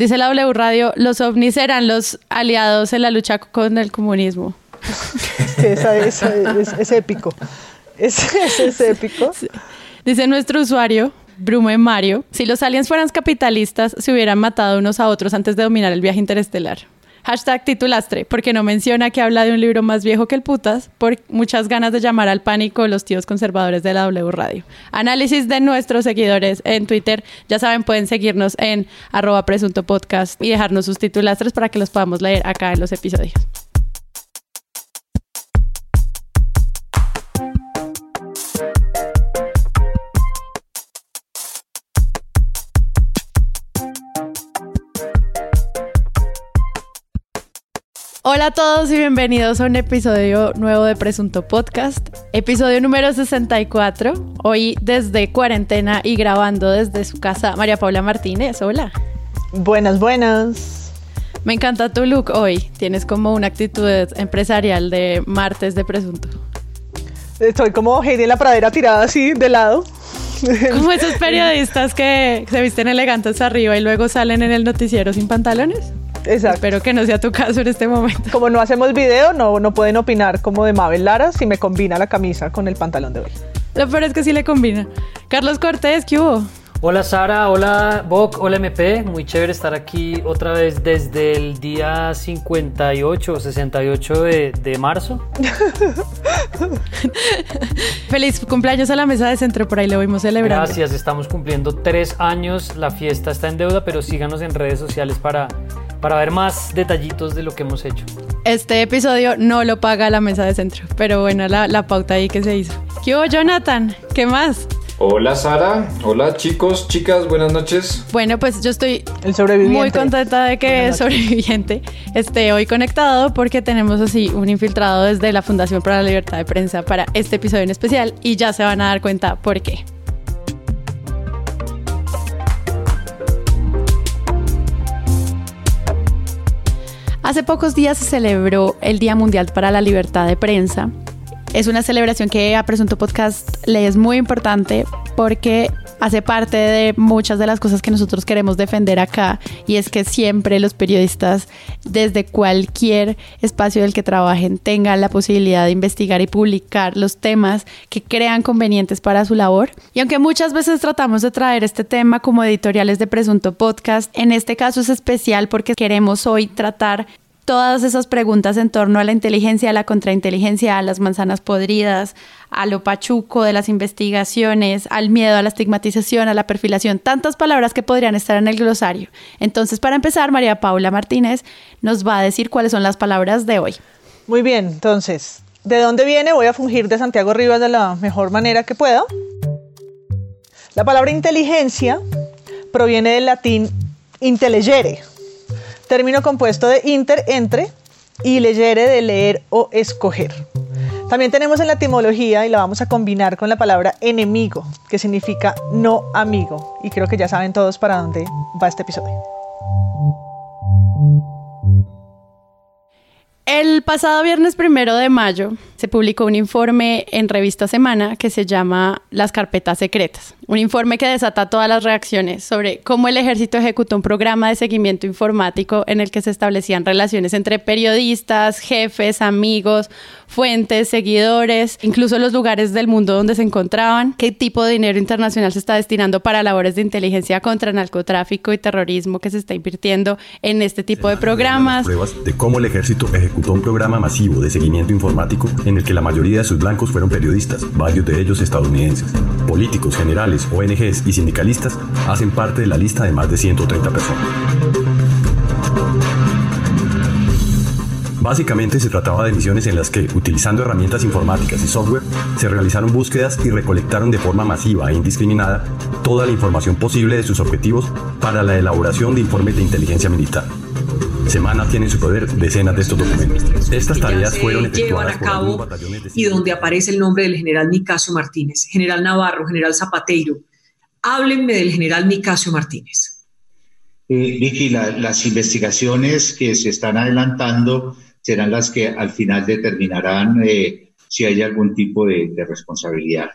Dice la W Radio, los ovnis eran los aliados en la lucha con el comunismo. esa, es, épico. Es, épico. Dice nuestro usuario, Brume Mario, si los aliens fueran capitalistas, se hubieran matado unos a otros antes de dominar el viaje interestelar. Hashtag titulastre, porque no menciona que habla de un libro más viejo que el putas, por muchas ganas de llamar al pánico los tíos conservadores de la W Radio. Análisis de nuestros seguidores en Twitter. Ya saben, pueden seguirnos en arroba presunto podcast y dejarnos sus titulastres para que los podamos leer acá en los episodios. Hola a todos y bienvenidos a un episodio nuevo de Presunto Podcast, episodio número 64. Hoy desde cuarentena y grabando desde su casa, María Paula Martínez. Hola. Buenas, buenas. Me encanta tu look hoy. Tienes como una actitud empresarial de martes de Presunto. Estoy como Heidi en la pradera tirada así de lado. Como esos periodistas que se visten elegantes arriba y luego salen en el noticiero sin pantalones. Exacto. Espero que no sea tu caso en este momento. Como no hacemos video, no, no pueden opinar como de Mabel Lara si me combina la camisa con el pantalón de hoy. Lo peor es que sí le combina. Carlos Cortés, ¿qué hubo? Hola Sara, hola Boc, hola MP, muy chévere estar aquí otra vez desde el día 58 o 68 de, de marzo. Feliz cumpleaños a la mesa de centro, por ahí lo vimos celebrando. Gracias, estamos cumpliendo tres años, la fiesta está en deuda, pero síganos en redes sociales para, para ver más detallitos de lo que hemos hecho. Este episodio no lo paga la mesa de centro, pero bueno, la, la pauta ahí que se hizo. ¿Qué hubo Jonathan? ¿Qué más? Hola Sara, hola chicos, chicas, buenas noches. Bueno, pues yo estoy el muy contenta de que el sobreviviente esté hoy conectado porque tenemos así un infiltrado desde la Fundación para la Libertad de Prensa para este episodio en especial y ya se van a dar cuenta por qué. Hace pocos días se celebró el Día Mundial para la Libertad de Prensa es una celebración que a Presunto Podcast le es muy importante porque hace parte de muchas de las cosas que nosotros queremos defender acá y es que siempre los periodistas desde cualquier espacio del que trabajen tengan la posibilidad de investigar y publicar los temas que crean convenientes para su labor. Y aunque muchas veces tratamos de traer este tema como editoriales de Presunto Podcast, en este caso es especial porque queremos hoy tratar todas esas preguntas en torno a la inteligencia, a la contrainteligencia, a las manzanas podridas, a lo pachuco de las investigaciones, al miedo, a la estigmatización, a la perfilación, tantas palabras que podrían estar en el glosario. Entonces, para empezar, María Paula Martínez nos va a decir cuáles son las palabras de hoy. Muy bien, entonces, ¿de dónde viene? Voy a fungir de Santiago Rivas de la mejor manera que pueda. La palabra inteligencia proviene del latín intelligere, término compuesto de inter, entre, y leyere de leer o escoger. También tenemos en la etimología, y la vamos a combinar con la palabra enemigo, que significa no amigo. Y creo que ya saben todos para dónde va este episodio. El pasado viernes primero de mayo se publicó un informe en Revista Semana que se llama Las carpetas secretas. Un informe que desata todas las reacciones sobre cómo el ejército ejecutó un programa de seguimiento informático en el que se establecían relaciones entre periodistas, jefes, amigos, fuentes, seguidores, incluso los lugares del mundo donde se encontraban, qué tipo de dinero internacional se está destinando para labores de inteligencia contra narcotráfico y terrorismo que se está invirtiendo en este tipo de programas. Pruebas de cómo el ejército ejecutó un programa masivo de seguimiento informático en el que la mayoría de sus blancos fueron periodistas, varios de ellos estadounidenses. Políticos, generales, ONGs y sindicalistas hacen parte de la lista de más de 130 personas. Básicamente se trataba de misiones en las que, utilizando herramientas informáticas y software, se realizaron búsquedas y recolectaron de forma masiva e indiscriminada toda la información posible de sus objetivos para la elaboración de informes de inteligencia militar. Semana tiene en su poder decenas de estos documentos. Estas tareas fueron efectuadas a cabo y donde aparece el nombre del general Nicasio Martínez, general Navarro, general Zapateiro. Háblenme del general Nicasio Martínez. Eh, Vicky, las investigaciones que se están adelantando serán las que al final determinarán eh, si hay algún tipo de, de responsabilidad.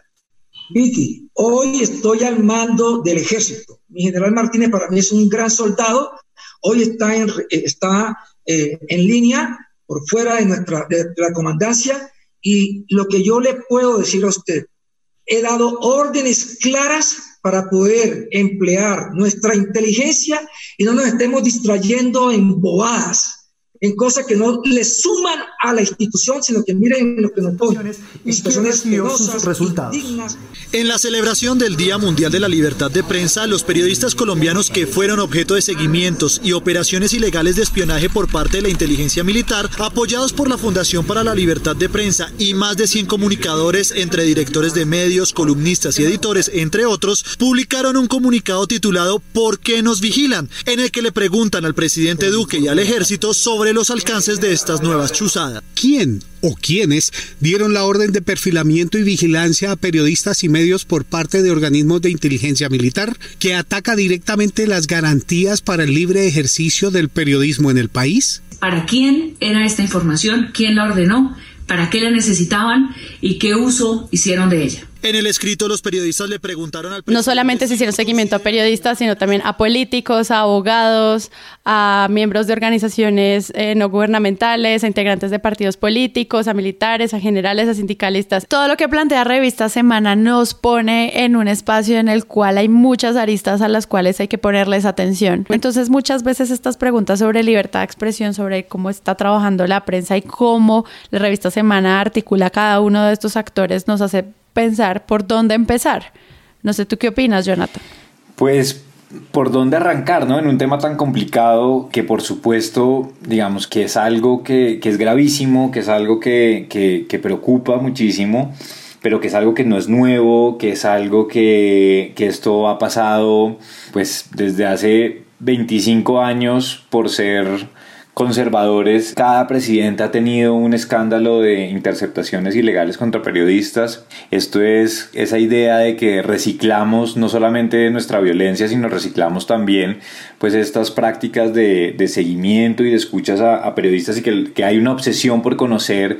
Vicky, hoy estoy al mando del ejército. Mi general Martínez para mí es un gran soldado hoy está en, está, en línea por fuera de, nuestra, de la comandancia y lo que yo le puedo decir a usted, he dado órdenes claras para poder emplear nuestra inteligencia y no nos estemos distrayendo en bobadas en cosas que no le suman a la institución, sino que miren lo que nos ponen. Situaciones sus resultados. En la celebración del Día Mundial de la Libertad de Prensa, los periodistas colombianos que fueron objeto de seguimientos y operaciones ilegales de espionaje por parte de la inteligencia militar, apoyados por la Fundación para la Libertad de Prensa y más de 100 comunicadores entre directores de medios, columnistas y editores, entre otros, publicaron un comunicado titulado ¿Por qué nos vigilan?, en el que le preguntan al presidente Duque y al ejército sobre los alcances de estas nuevas chuzadas. ¿Quién o quiénes dieron la orden de perfilamiento y vigilancia a periodistas y medios por parte de organismos de inteligencia militar que ataca directamente las garantías para el libre ejercicio del periodismo en el país? ¿Para quién era esta información? ¿Quién la ordenó? ¿Para qué la necesitaban? ¿Y qué uso hicieron de ella? En el escrito, los periodistas le preguntaron al No solamente se hicieron seguimiento a periodistas, sino también a políticos, a abogados, a miembros de organizaciones eh, no gubernamentales, a integrantes de partidos políticos, a militares, a generales, a sindicalistas. Todo lo que plantea Revista Semana nos pone en un espacio en el cual hay muchas aristas a las cuales hay que ponerles atención. Entonces, muchas veces estas preguntas sobre libertad de expresión, sobre cómo está trabajando la prensa y cómo la Revista Semana articula cada uno de estos actores, nos hace pensar por dónde empezar. No sé, ¿tú qué opinas, Jonathan? Pues por dónde arrancar, ¿no? En un tema tan complicado que por supuesto, digamos que es algo que, es gravísimo, que es algo que, que, preocupa muchísimo, pero que es algo que no es nuevo, que es algo que, que esto ha pasado pues desde hace 25 años por ser conservadores, cada presidente ha tenido un escándalo de interceptaciones ilegales contra periodistas. Esto es esa idea de que reciclamos no solamente nuestra violencia, sino reciclamos también pues estas prácticas de, seguimiento y de escuchas a, periodistas y que, que hay una obsesión por conocer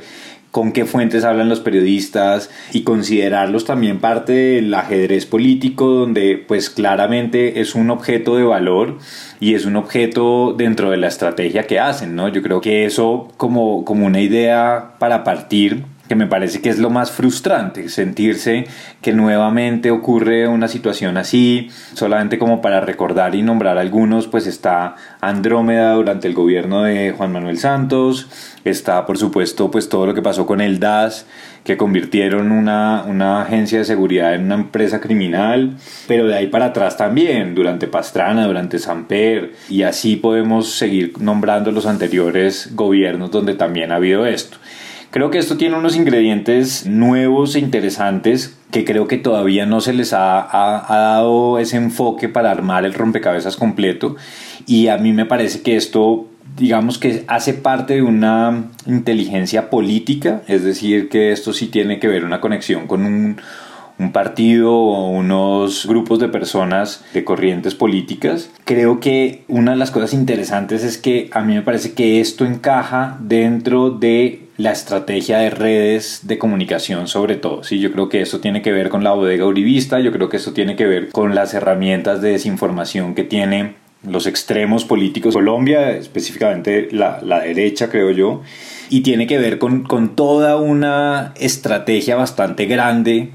con qué fuentes hablan los periodistas y considerarlos también parte del ajedrez político donde pues claramente es un objeto de valor y es un objeto dentro de la estrategia que hacen, ¿no? Yo creo que eso como, como una idea para partir que me parece que es lo más frustrante, sentirse que nuevamente ocurre una situación así, solamente como para recordar y nombrar algunos, pues está Andrómeda durante el gobierno de Juan Manuel Santos, está por supuesto pues todo lo que pasó con el DAS, que convirtieron una, una agencia de seguridad en una empresa criminal, pero de ahí para atrás también, durante Pastrana, durante Samper, y así podemos seguir nombrando los anteriores gobiernos donde también ha habido esto. Creo que esto tiene unos ingredientes nuevos e interesantes que creo que todavía no se les ha, dado ese enfoque para armar el rompecabezas completo y a mí me parece que esto digamos que hace parte de una inteligencia política, es decir, que esto sí tiene que ver una conexión con un, un partido o unos grupos de personas de corrientes políticas. Creo que una de las cosas interesantes es que a mí me parece que esto encaja dentro de la estrategia de redes de comunicación sobre todo. Sí, yo creo que eso tiene que ver con la bodega uribista, yo creo que eso tiene que ver con las herramientas de desinformación que tiene los extremos políticos, Colombia, específicamente la, la derecha, creo yo, y tiene que ver con, con toda una estrategia bastante grande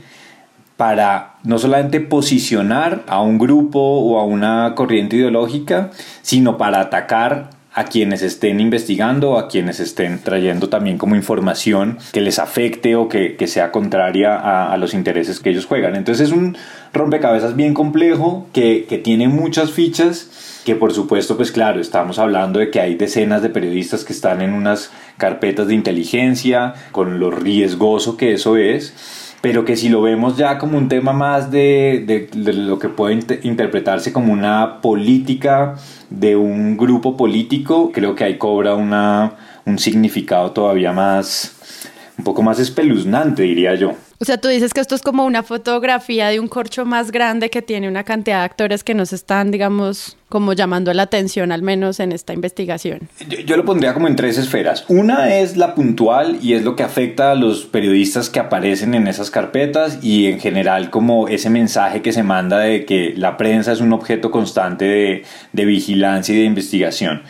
para no solamente posicionar a un grupo o a una corriente ideológica, sino para atacar a quienes estén investigando, a quienes estén trayendo también como información que les afecte o que, sea contraria a, los intereses que ellos juegan. Entonces es un rompecabezas bien complejo que, que tiene muchas fichas que por supuesto pues claro estamos hablando de que hay decenas de periodistas que están en unas carpetas de inteligencia con lo riesgoso que eso es pero que si lo vemos ya como un tema más de, lo que puede interpretarse como una política de un grupo político, creo que ahí cobra una, un significado todavía más, un poco más espeluznante, diría yo. O sea, tú dices que esto es como una fotografía de un corcho más grande que tiene una cantidad de actores que nos están, digamos, como llamando la atención, al menos en esta investigación. Yo, lo pondría como en tres esferas. Una es la puntual y es lo que afecta a los periodistas que aparecen en esas carpetas y en general como ese mensaje que se manda de que la prensa es un objeto constante de, de vigilancia y de investigación.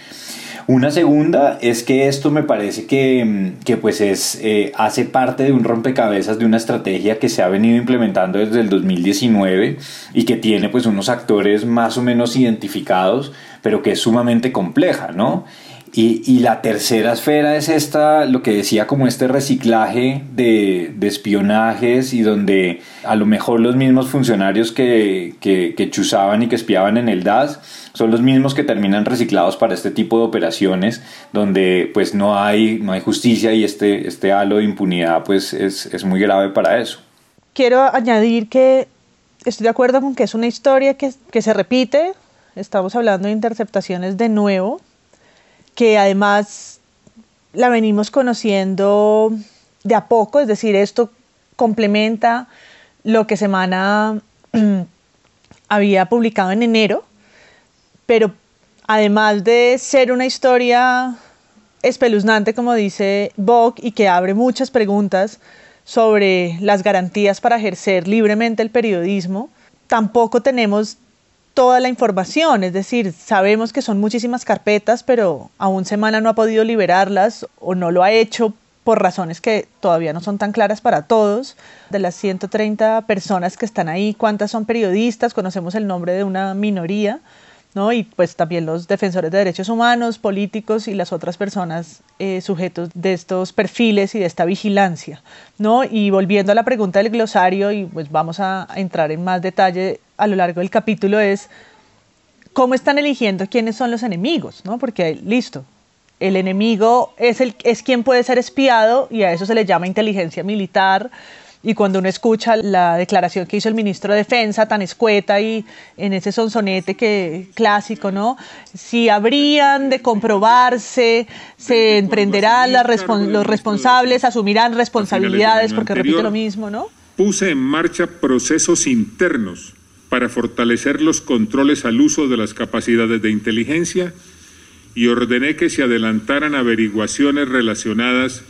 Una segunda es que esto me parece que, mm, pues es, eh, hace parte de un rompecabezas de una estrategia que se ha venido implementando desde el 2019 y que tiene pues unos actores más o menos identificados, pero que es sumamente compleja, ¿no? Y, la tercera esfera es esta, lo que decía como este reciclaje de, espionajes y donde a lo mejor los mismos funcionarios que, que, que chuzaban y que espiaban en el DAS son los mismos que terminan reciclados para este tipo de operaciones donde pues no hay, no hay justicia y este, este halo de impunidad pues es, es muy grave para eso. Quiero añadir que estoy de acuerdo con que es una historia que, que se repite, estamos hablando de interceptaciones de nuevo, que además la venimos conociendo de a poco, es decir, esto complementa lo que Semana había publicado en enero, pero además de ser una historia espeluznante, como dice Bock, y que abre muchas preguntas sobre las garantías para ejercer libremente el periodismo, tampoco tenemos toda la información, es decir, sabemos que son muchísimas carpetas, pero aún Semana no ha podido liberarlas o no lo ha hecho por razones que todavía no son tan claras para todos. De las 130 personas que están ahí, ¿cuántas son periodistas? Conocemos el nombre de una minoría. ¿No? Y pues también los defensores de derechos humanos, políticos y las otras personas eh, sujetos de estos perfiles y de esta vigilancia, ¿no? Y volviendo a la pregunta del glosario, y pues vamos a, entrar en más detalle a lo largo del capítulo, es cómo están eligiendo quiénes son los enemigos, ¿no? Porque listo, el enemigo es, el, es quien puede ser espiado y a eso se le llama inteligencia militar, y cuando uno escucha la declaración que hizo el ministro de Defensa, tan escueta y en ese sonsonete que clásico, ¿no? Si habrían de comprobarse, se emprenderán los responsables, asumirán responsabilidades, porque repite lo mismo, ¿no? Puse en marcha procesos internos para fortalecer los controles al uso de las capacidades de inteligencia y ordené que se adelantaran averiguaciones relacionadas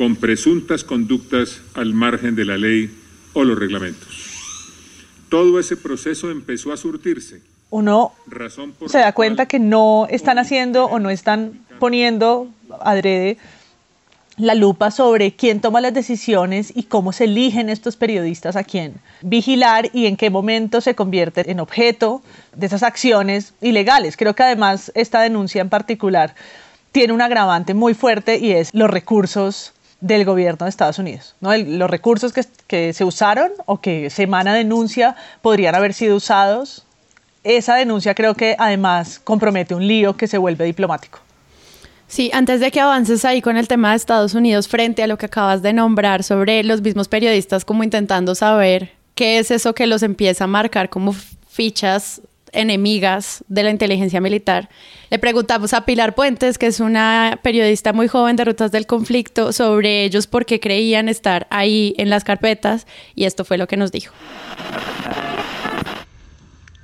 con presuntas conductas al margen de la ley o los reglamentos. Todo ese proceso empezó a surtirse. Uno se da cuenta que no están haciendo o no están poniendo adrede la lupa sobre quién toma las decisiones y cómo se eligen estos periodistas a quién vigilar y en qué momento se convierte en objeto de esas acciones ilegales. Creo que además esta denuncia en particular tiene un agravante muy fuerte y es los recursos del gobierno de Estados Unidos. ¿no? los recursos que, que, se usaron o que Semana denuncia podrían haber sido usados. Esa denuncia creo que además compromete un lío que se vuelve diplomático. Sí, antes de que avances ahí con el tema de Estados Unidos frente a lo que acabas de nombrar sobre los mismos periodistas como intentando saber qué es eso que los empieza a marcar como fichas enemigas de la inteligencia militar. Le preguntamos a Pilar Puentes, que es una periodista muy joven de Rutas del Conflicto, sobre ellos por qué creían estar ahí en las carpetas y esto fue lo que nos dijo.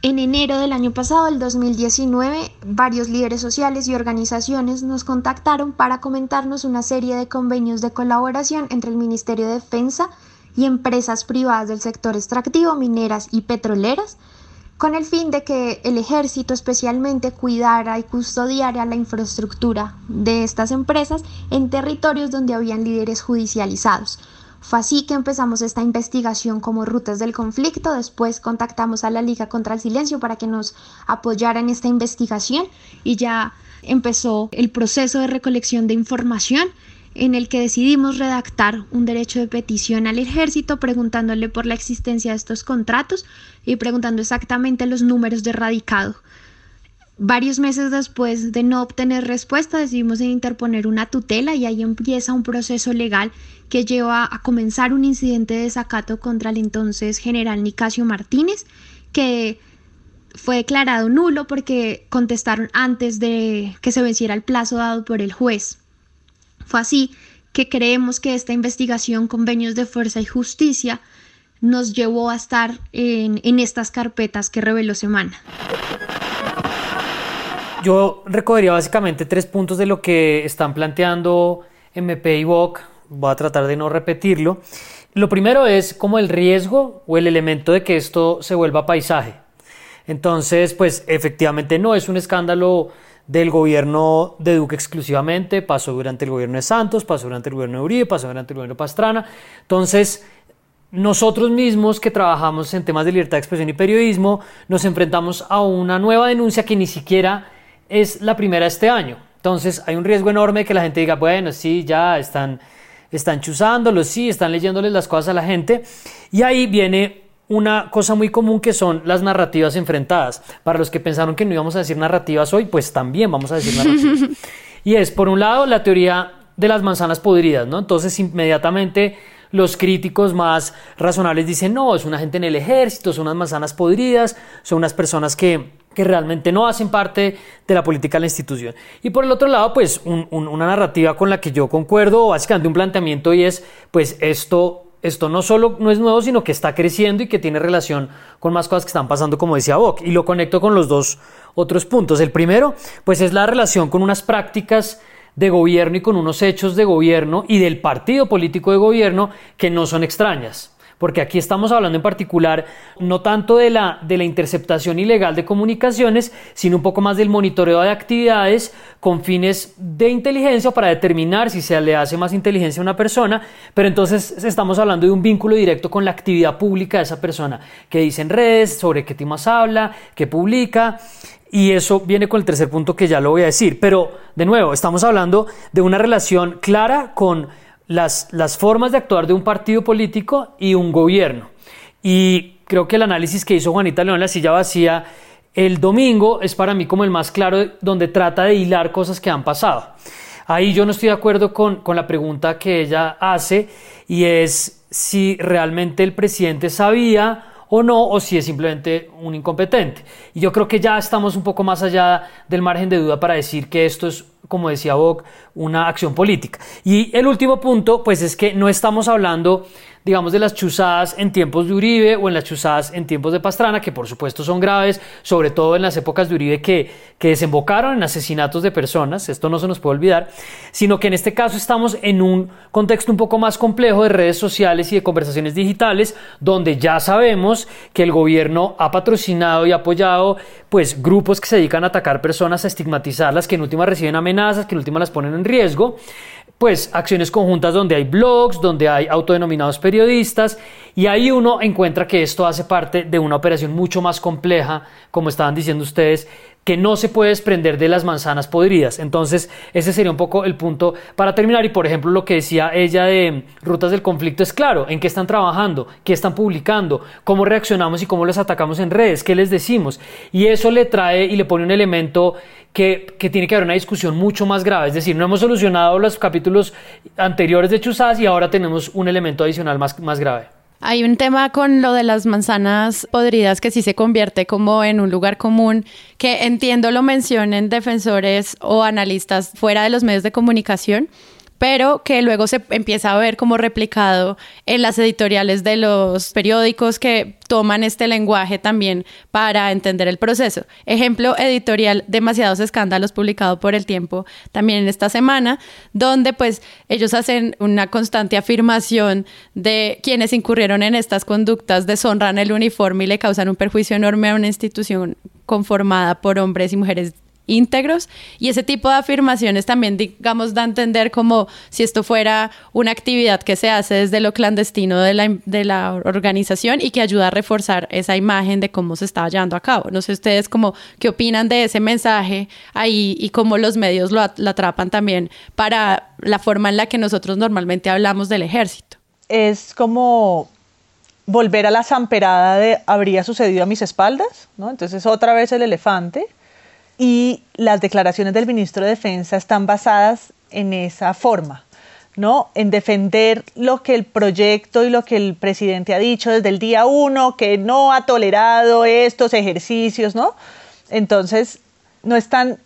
En enero del año pasado, el 2019, varios líderes sociales y organizaciones nos contactaron para comentarnos una serie de convenios de colaboración entre el Ministerio de Defensa y empresas privadas del sector extractivo, mineras y petroleras, con el fin de que el ejército especialmente cuidara y custodiara la infraestructura de estas empresas en territorios donde habían líderes judicializados. Fue así que empezamos esta investigación como rutas del conflicto, después contactamos a la Liga contra el Silencio para que nos apoyara en esta investigación y ya empezó el proceso de recolección de información en el que decidimos redactar un derecho de petición al ejército preguntándole por la existencia de estos contratos y preguntando exactamente los números de radicado. Varios meses después de no obtener respuesta decidimos interponer una tutela y ahí empieza un proceso legal que lleva a comenzar un incidente de desacato contra el entonces general Nicasio Martínez que fue declarado nulo porque contestaron antes de que se venciera el plazo dado por el juez. Fue así que creemos que esta investigación, convenios de fuerza y justicia, nos llevó a estar en, estas carpetas que reveló Semana. Yo recogería básicamente tres puntos de lo que están planteando MP y VOC. Voy a tratar de no repetirlo. Lo primero es como el riesgo o el elemento de que esto se vuelva paisaje. Entonces, pues efectivamente no es un escándalo del gobierno de Duque exclusivamente, pasó durante el gobierno de Santos, pasó durante el gobierno de Uribe, pasó durante el gobierno de Pastrana. Entonces, nosotros mismos que trabajamos en temas de libertad de expresión y periodismo, nos enfrentamos a una nueva denuncia que ni siquiera es la primera este año. Entonces hay un riesgo enorme de que la gente diga, bueno, sí, ya están, están chuzándolos, sí, están leyéndoles las cosas a la gente. Y ahí viene una cosa muy común que son las narrativas enfrentadas. Para los que pensaron que no íbamos a decir narrativas hoy, pues también vamos a decir narrativas. y es, por un lado, la teoría de las manzanas podridas, ¿no? Entonces, inmediatamente los críticos más razonables dicen, no, es una gente en el ejército, son unas manzanas podridas, son unas personas que que realmente no hacen parte de la política de la institución. Y por el otro lado, pues una narrativa con la que yo concuerdo, básicamente un planteamiento y es, pues esto, esto no solo no es nuevo, sino que está creciendo y que tiene relación con más cosas que están pasando, como decía Bock. Y lo conecto con los dos otros puntos. El primero, pues es la relación con unas prácticas de gobierno y con unos hechos de gobierno y del partido político de gobierno que no son extrañas porque aquí estamos hablando en particular no tanto de la, de la interceptación ilegal de comunicaciones, sino un poco más del monitoreo de actividades con fines de inteligencia para determinar si se le hace más inteligencia a una persona, pero entonces estamos hablando de un vínculo directo con la actividad pública de esa persona, que dice en redes, sobre qué temas habla, qué publica. Y eso viene con el tercer punto que ya lo voy a decir. Pero, de nuevo, estamos hablando de una relación clara con las, formas de actuar de un partido político y un gobierno. Y creo que el análisis que hizo Juanita León la silla vacía el domingo es para mí como el más claro donde trata de hilar cosas que han pasado. Ahí yo no estoy de acuerdo con, con la pregunta que ella hace y es si realmente el presidente sabía o no, o si es simplemente un incompetente. Y yo creo que ya estamos un poco más allá del margen de duda para decir que esto es como decía Bock, una acción política. Y el último punto, pues es que no estamos hablando digamos, de las chuzadas en tiempos de Uribe o en las chuzadas en tiempos de Pastrana, que por supuesto son graves, sobre todo en las épocas de Uribe que, que desembocaron en asesinatos de personas, esto no se nos puede olvidar, sino que en este caso estamos en un contexto un poco más complejo de redes sociales y de conversaciones digitales, donde ya sabemos que el gobierno ha patrocinado y apoyado pues grupos que se dedican a atacar personas, a estigmatizarlas, que en última reciben amenazas, que en última las ponen en riesgo pues acciones conjuntas donde hay blogs, donde hay autodenominados periodistas y ahí uno encuentra que esto hace parte de una operación mucho más compleja, como estaban diciendo ustedes, que no se puede desprender de las manzanas podridas. Entonces, ese sería un poco el punto para terminar. Y por ejemplo, lo que decía ella de rutas del conflicto es claro, en qué están trabajando, qué están publicando, cómo reaccionamos y cómo les atacamos en redes, qué les decimos. Y eso le trae y le pone un elemento que, tiene que haber una discusión mucho más grave. Es decir, no hemos solucionado los capítulos anteriores de Chuzás y ahora tenemos un elemento adicional más, más grave. Hay un tema con lo de las manzanas podridas que sí se convierte como en un lugar común, que entiendo lo mencionen defensores o analistas fuera de los medios de comunicación, pero que luego se empieza a ver como replicado en las editoriales de los periódicos que toman este lenguaje también para entender el proceso. Ejemplo editorial, demasiados escándalos publicado por el tiempo también en esta semana, donde pues ellos hacen una constante afirmación de quienes incurrieron en estas conductas deshonran el uniforme y le causan un perjuicio enorme a una institución conformada por hombres y mujeres íntegros y ese tipo de afirmaciones también digamos da a entender como si esto fuera una actividad que se hace desde lo clandestino de la, de la organización y que ayuda a reforzar esa imagen de cómo se está llevando a cabo. No sé ustedes como qué opinan de ese mensaje ahí y cómo los medios lo, lo atrapan también para la forma en la que nosotros normalmente hablamos del ejército. Es como volver a la zamperada de habría sucedido a mis espaldas, ¿no? Entonces otra vez el elefante y las declaraciones del ministro de Defensa están basadas en esa forma, ¿no? En defender lo que el proyecto y lo que el presidente ha dicho desde el día uno, que no ha tolerado estos ejercicios, ¿no? Entonces, no están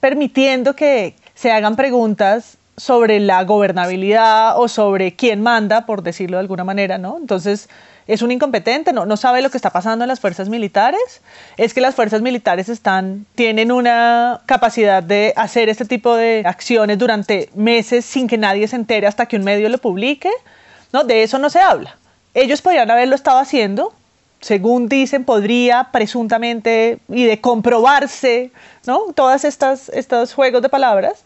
permitiendo que se hagan preguntas sobre la gobernabilidad o sobre quién manda, por decirlo de alguna manera, ¿no? Entonces, es un incompetente, no, no sabe lo que está pasando en las fuerzas militares, es que las fuerzas militares están, tienen una capacidad de hacer este tipo de acciones durante meses sin que nadie se entere hasta que un medio lo publique, ¿no? De eso no se habla. Ellos podrían haberlo estado haciendo, según dicen, podría presuntamente y de comprobarse, ¿no? Todas estas estos juegos de palabras,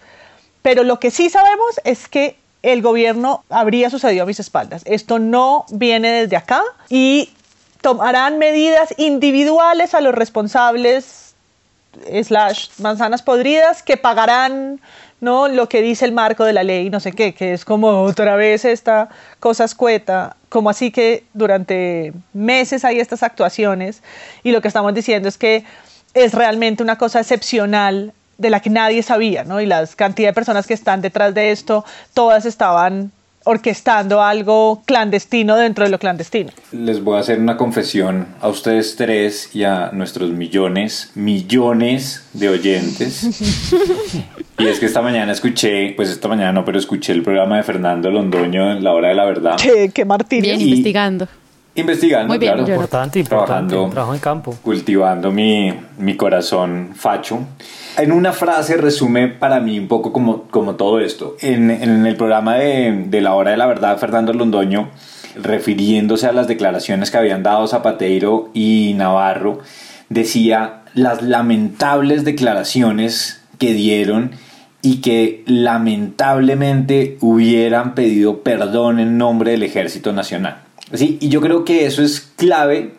pero lo que sí sabemos es que el gobierno habría sucedido a mis espaldas. Esto no viene desde acá y tomarán medidas individuales a los responsables slash manzanas podridas que pagarán no lo que dice el marco de la ley no sé qué que es como otra vez esta cosa escueta como así que durante meses hay estas actuaciones y lo que estamos diciendo es que es realmente una cosa excepcional de la que nadie sabía, ¿no? Y la cantidad de personas que están detrás de esto, todas estaban orquestando algo clandestino dentro de lo clandestino. Les voy a hacer una confesión a ustedes tres y a nuestros millones, millones de oyentes. y es que esta mañana escuché, pues esta mañana no, pero escuché el programa de Fernando Londoño en la hora de la verdad. Qué, qué Martín. Bien, investigando. Investigando, Muy bien, claro. Importante, importante. Trabajo en campo. Cultivando mi, mi corazón facho. En una frase resume para mí un poco como, como todo esto. En, en el programa de, de La Hora de la Verdad, Fernando Londoño, refiriéndose a las declaraciones que habían dado Zapateiro y Navarro, decía las lamentables declaraciones que dieron y que lamentablemente hubieran pedido perdón en nombre del Ejército Nacional. ¿Sí? Y yo creo que eso es clave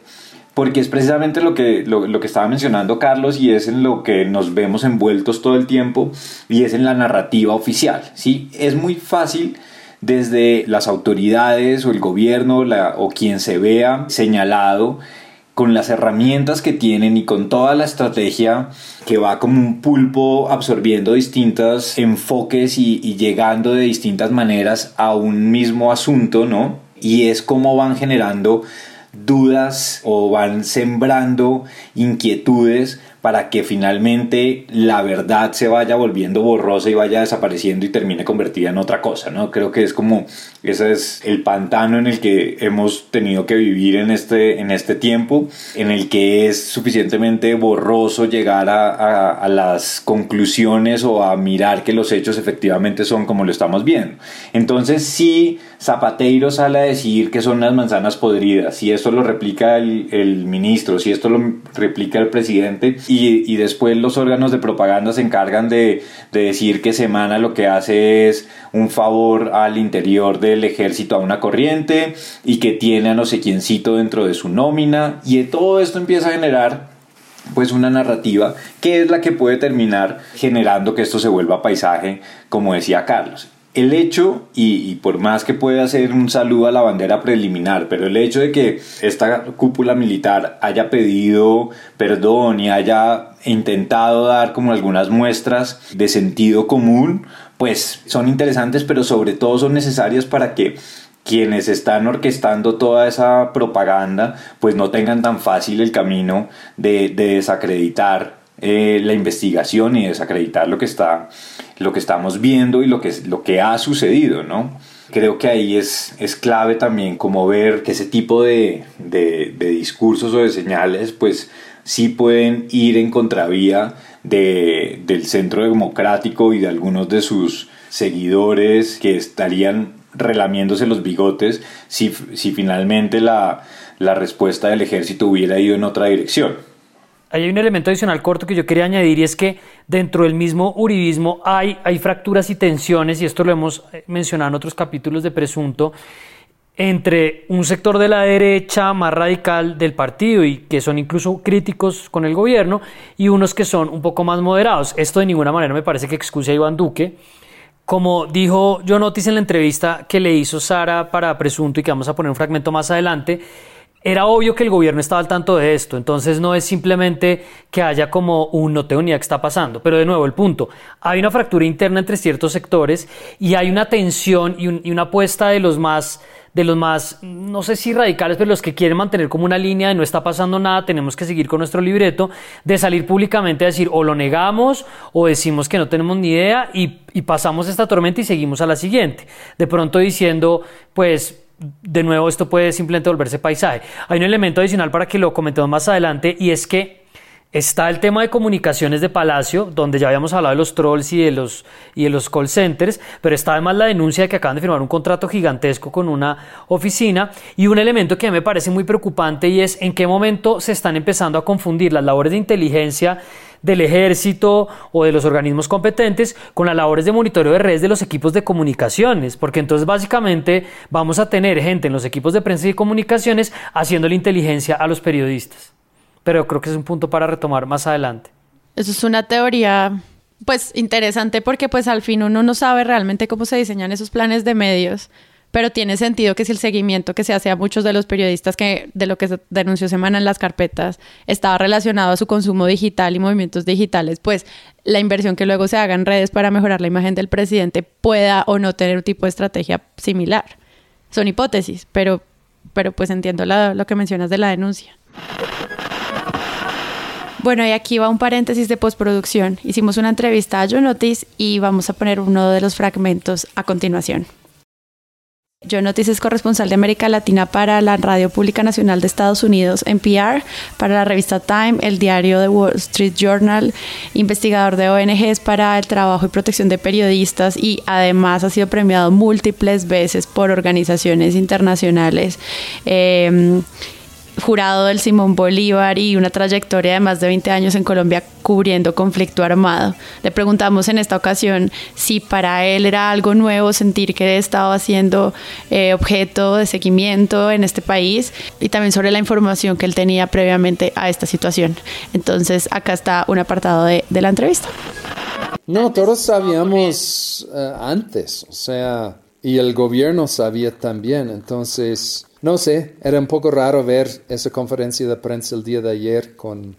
porque es precisamente lo que, lo, lo, que estaba mencionando Carlos y es en lo que nos vemos envueltos todo el tiempo y es en la narrativa oficial. ¿sí? Es muy fácil desde las autoridades o el gobierno o quien se vea señalado con las herramientas que tienen y con toda la estrategia que va como un pulpo absorbiendo distintos enfoques y, y llegando de distintas maneras a un mismo asunto, ¿no? Y es cómo van generando dudas o van sembrando inquietudes para que finalmente la verdad se vaya volviendo borrosa y vaya desapareciendo y termine convertida en otra cosa, ¿no? Creo que es como, ese es el pantano en el que hemos tenido que vivir en este, en este tiempo, en el que es suficientemente borroso llegar a, a, las conclusiones o a mirar que los hechos efectivamente son como lo estamos viendo. Entonces sí, Zapateiro sale a decir que son unas manzanas podridas, si esto lo replica el, el ministro, si esto lo replica el presidente, y, después los órganos de propaganda se encargan de, de, decir que Semana lo que hace es un favor al interior del ejército a una corriente y que tiene a no sé quiéncito dentro de su nómina. Y todo esto empieza a generar pues una narrativa que es la que puede terminar generando que esto se vuelva paisaje como decía Carlos el hecho, y, por más que pueda hacer un saludo a la bandera preliminar, pero el hecho de que esta cúpula militar haya pedido perdón y haya intentado dar como algunas muestras de sentido común, pues son interesantes, pero sobre todo son necesarias para que quienes están orquestando toda esa propaganda, pues no tengan tan fácil el camino de desacreditar eh, la investigación y desacreditar lo que está lo que estamos viendo y lo que, lo que ha sucedido, ¿no? Creo que ahí es, es clave también como ver que ese tipo de, de, de discursos o de señales pues sí pueden ir en contravía de, del centro democrático y de algunos de sus seguidores que estarían relamiéndose los bigotes si, si finalmente la, la respuesta del ejército hubiera ido en otra dirección. Hay un elemento adicional corto que yo quería añadir y es que dentro del mismo uribismo hay, hay fracturas y tensiones, y esto lo hemos mencionado en otros capítulos de Presunto, entre un sector de la derecha más radical del partido y que son incluso críticos con el gobierno y unos que son un poco más moderados. Esto de ninguna manera me parece que excuse a Iván Duque. Como dijo John Otis en la entrevista que le hizo Sara para Presunto y que vamos a poner un fragmento más adelante, era obvio que el gobierno estaba al tanto de esto, entonces no es simplemente que haya como un no tengo ni idea qué está pasando, pero de nuevo el punto, hay una fractura interna entre ciertos sectores y hay una tensión y, un, y una apuesta de los más de los más, no sé si radicales, pero los que quieren mantener como una línea de no está pasando nada, tenemos que seguir con nuestro libreto, de salir públicamente a decir o lo negamos o decimos que no tenemos ni idea y pasamos esta tormenta y seguimos a la siguiente. De pronto diciendo, pues de nuevo esto puede simplemente volverse paisaje. Hay un elemento adicional para que lo comentemos más adelante y es que Está el tema de comunicaciones de Palacio, donde ya habíamos hablado de los trolls y de los, y de los call centers, pero está además la denuncia de que acaban de firmar un contrato gigantesco con una oficina. Y un elemento que me parece muy preocupante y es en qué momento se están empezando a confundir las labores de inteligencia del ejército o de los organismos competentes con las labores de monitoreo de redes de los equipos de comunicaciones, porque entonces básicamente vamos a tener gente en los equipos de prensa y comunicaciones haciendo la inteligencia a los periodistas pero creo que es un punto para retomar más adelante. Eso es una teoría pues interesante porque pues al fin uno no sabe realmente cómo se diseñan esos planes de medios, pero tiene sentido que si el seguimiento que se hace a muchos de los periodistas que de lo que denunció semana en las carpetas estaba relacionado a su consumo digital y movimientos digitales, pues la inversión que luego se haga en redes para mejorar la imagen del presidente pueda o no tener un tipo de estrategia similar. Son hipótesis, pero, pero pues entiendo lo que mencionas de la denuncia. Bueno, y aquí va un paréntesis de postproducción. Hicimos una entrevista a John Otis y vamos a poner uno de los fragmentos a continuación. John Otis es corresponsal de América Latina para la Radio Pública Nacional de Estados Unidos, NPR, para la revista Time, el diario The Wall Street Journal, investigador de ONGs para el trabajo y protección de periodistas y además ha sido premiado múltiples veces por organizaciones internacionales. Eh, jurado del Simón Bolívar y una trayectoria de más de 20 años en Colombia cubriendo conflicto armado. Le preguntamos en esta ocasión si para él era algo nuevo sentir que estaba siendo eh, objeto de seguimiento en este país y también sobre la información que él tenía previamente a esta situación. Entonces acá está un apartado de, la entrevista. No, todos sabíamos eh, antes, o sea, y el gobierno sabía también, entonces no sé, era un poco raro ver esa conferencia de prensa el día de ayer con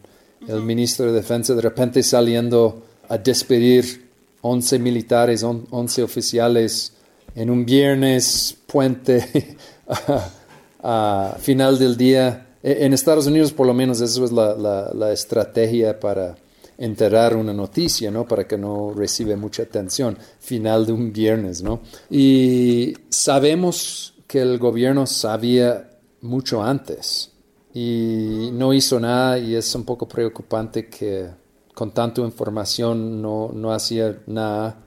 el ministro de Defensa de repente saliendo a despedir 11 militares, 11 oficiales en un viernes puente a, final del día. E, en Estados Unidos, por lo menos, eso es la, la estrategia para enterrar una noticia, ¿no? Para que no reciba mucha atención. Final de un viernes, ¿no? Y sabemos que el gobierno sabía mucho antes y no hizo nada y es un poco preocupante que con tanta información no, no hacía nada.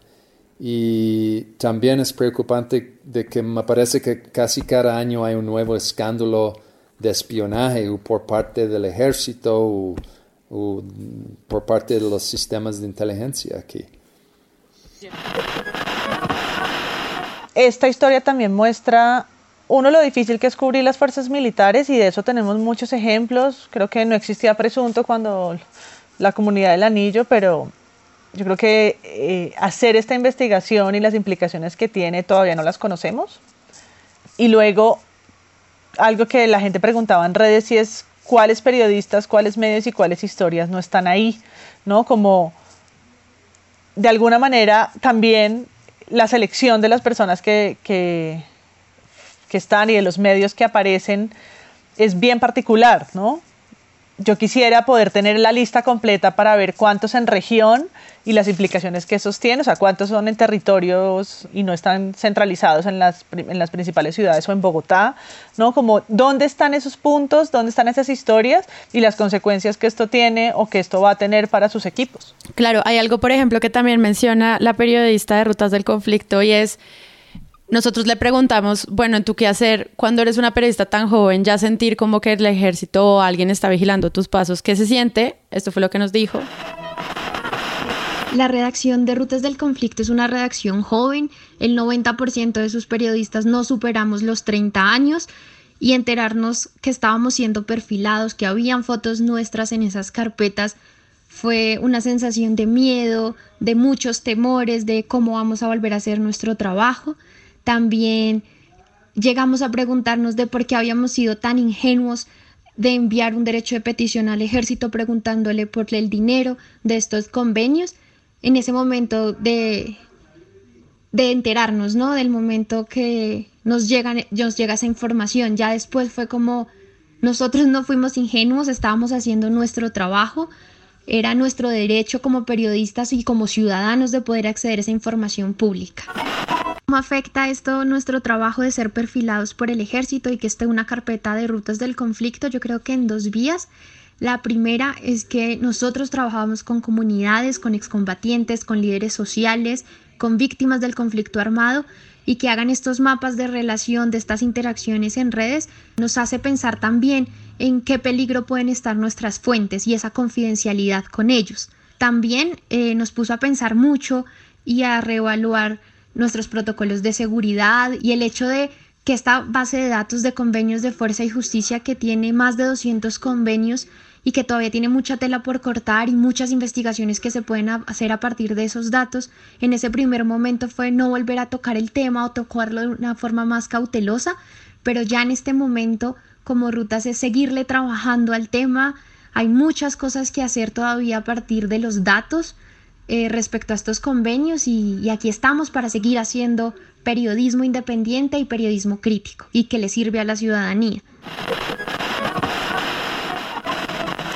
Y también es preocupante de que me parece que casi cada año hay un nuevo escándalo de espionaje por parte del ejército o, o por parte de los sistemas de inteligencia aquí. Esta historia también muestra uno, lo difícil que es cubrir las fuerzas militares y de eso tenemos muchos ejemplos. Creo que no existía presunto cuando la comunidad del anillo, pero yo creo que eh, hacer esta investigación y las implicaciones que tiene todavía no las conocemos. Y luego, algo que la gente preguntaba en redes y es cuáles periodistas, cuáles medios y cuáles historias no están ahí, ¿no? Como de alguna manera también la selección de las personas que, que que están y de los medios que aparecen es bien particular, ¿no? Yo quisiera poder tener la lista completa para ver cuántos en región y las implicaciones que esos tienen, o sea, cuántos son en territorios y no están centralizados en las, en las principales ciudades o en Bogotá, ¿no? Como dónde están esos puntos, dónde están esas historias y las consecuencias que esto tiene o que esto va a tener para sus equipos. Claro, hay algo, por ejemplo, que también menciona la periodista de Rutas del Conflicto y es nosotros le preguntamos, bueno, ¿tú qué hacer cuando eres una periodista tan joven? Ya sentir como que el ejército o alguien está vigilando tus pasos. ¿Qué se siente? Esto fue lo que nos dijo. La redacción de Rutas del Conflicto es una redacción joven. El 90% de sus periodistas no superamos los 30 años y enterarnos que estábamos siendo perfilados, que habían fotos nuestras en esas carpetas, fue una sensación de miedo, de muchos temores, de cómo vamos a volver a hacer nuestro trabajo. También llegamos a preguntarnos de por qué habíamos sido tan ingenuos de enviar un derecho de petición al ejército preguntándole por el dinero de estos convenios. En ese momento de, de enterarnos, ¿no? Del momento que nos, llegan, nos llega esa información. Ya después fue como nosotros no fuimos ingenuos, estábamos haciendo nuestro trabajo, era nuestro derecho como periodistas y como ciudadanos de poder acceder a esa información pública. ¿Cómo afecta esto nuestro trabajo de ser perfilados por el ejército y que esté una carpeta de rutas del conflicto? Yo creo que en dos vías. La primera es que nosotros trabajamos con comunidades, con excombatientes, con líderes sociales, con víctimas del conflicto armado y que hagan estos mapas de relación de estas interacciones en redes nos hace pensar también en qué peligro pueden estar nuestras fuentes y esa confidencialidad con ellos. También eh, nos puso a pensar mucho y a reevaluar nuestros protocolos de seguridad y el hecho de que esta base de datos de convenios de fuerza y justicia que tiene más de 200 convenios y que todavía tiene mucha tela por cortar y muchas investigaciones que se pueden hacer a partir de esos datos, en ese primer momento fue no volver a tocar el tema o tocarlo de una forma más cautelosa, pero ya en este momento como rutas es seguirle trabajando al tema, hay muchas cosas que hacer todavía a partir de los datos eh, respecto a estos convenios y aquí estamos para seguir haciendo periodismo independiente y periodismo crítico y que le sirve a la ciudadanía.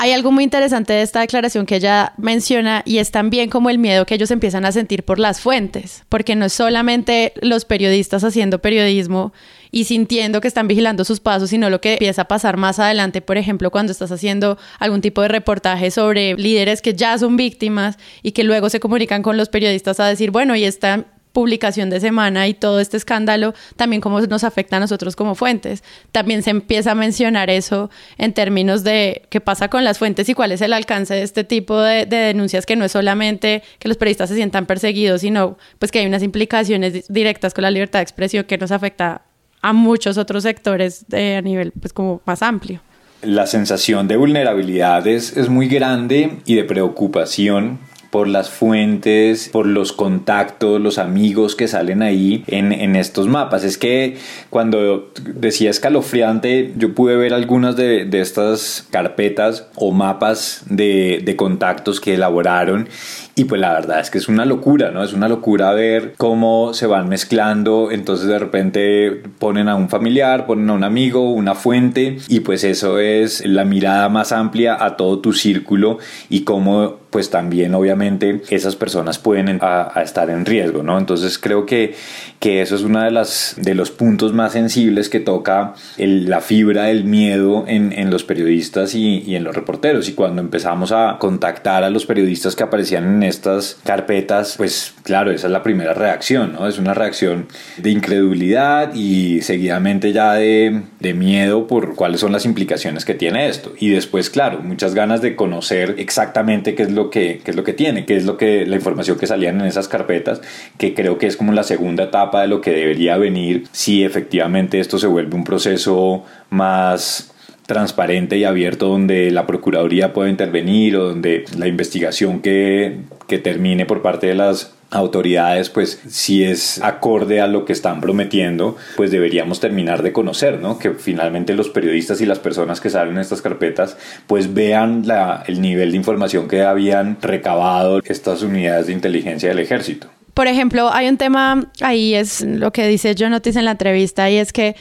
Hay algo muy interesante de esta declaración que ella menciona y es también como el miedo que ellos empiezan a sentir por las fuentes, porque no es solamente los periodistas haciendo periodismo y sintiendo que están vigilando sus pasos, sino lo que empieza a pasar más adelante, por ejemplo, cuando estás haciendo algún tipo de reportaje sobre líderes que ya son víctimas y que luego se comunican con los periodistas a decir, bueno, y esta publicación de semana y todo este escándalo, también cómo nos afecta a nosotros como fuentes. También se empieza a mencionar eso en términos de qué pasa con las fuentes y cuál es el alcance de este tipo de, denuncias, que no es solamente que los periodistas se sientan perseguidos, sino pues que hay unas implicaciones directas con la libertad de expresión que nos afecta a muchos otros sectores a nivel pues como más amplio. La sensación de vulnerabilidad es, es muy grande y de preocupación por las fuentes, por los contactos, los amigos que salen ahí en, en estos mapas. Es que cuando decía escalofriante, yo pude ver algunas de, de estas carpetas o mapas de, de contactos que elaboraron y pues la verdad es que es una locura, ¿no? Es una locura ver cómo se van mezclando, entonces de repente ponen a un familiar, ponen a un amigo, una fuente y pues eso es la mirada más amplia a todo tu círculo y cómo pues también obviamente esas personas pueden estar en riesgo, ¿no? Entonces creo que, que eso es uno de, las, de los puntos más sensibles que toca la fibra del miedo en, en los periodistas y, en los reporteros. Y cuando empezamos a contactar a los periodistas que aparecían estas carpetas, pues claro, esa es la primera reacción, ¿no? Es una reacción de incredulidad y seguidamente ya de, de miedo por cuáles son las implicaciones que tiene esto. Y después, claro, muchas ganas de conocer exactamente qué es lo que, es lo que tiene, qué es lo que, la información que salían en esas carpetas, que creo que es como la segunda etapa de lo que debería venir si efectivamente esto se vuelve un proceso más transparente y abierto donde la Procuraduría pueda intervenir o donde la investigación que, que termine por parte de las autoridades, pues si es acorde a lo que están prometiendo, pues deberíamos terminar de conocer, ¿no? Que finalmente los periodistas y las personas que salen en estas carpetas, pues vean la, el nivel de información que habían recabado estas unidades de inteligencia del ejército. Por ejemplo, hay un tema ahí, es lo que dice John Otis en la entrevista, y es que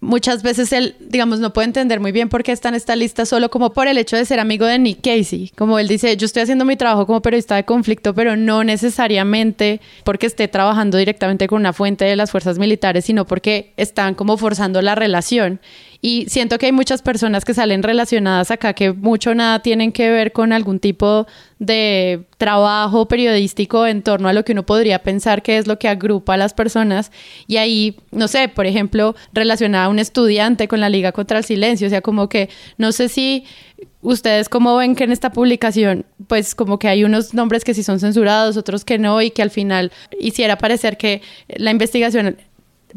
muchas veces él, digamos, no puede entender muy bien por qué está en esta lista solo como por el hecho de ser amigo de Nick Casey. Como él dice, yo estoy haciendo mi trabajo como periodista de conflicto, pero no necesariamente porque esté trabajando directamente con una fuente de las fuerzas militares, sino porque están como forzando la relación. Y siento que hay muchas personas que salen relacionadas acá que mucho nada tienen que ver con algún tipo de trabajo periodístico en torno a lo que uno podría pensar que es lo que agrupa a las personas. Y ahí, no sé, por ejemplo, relacionada a un estudiante con la Liga contra el Silencio. O sea, como que no sé si ustedes cómo ven que en esta publicación, pues como que hay unos nombres que sí son censurados, otros que no, y que al final hiciera parecer que la investigación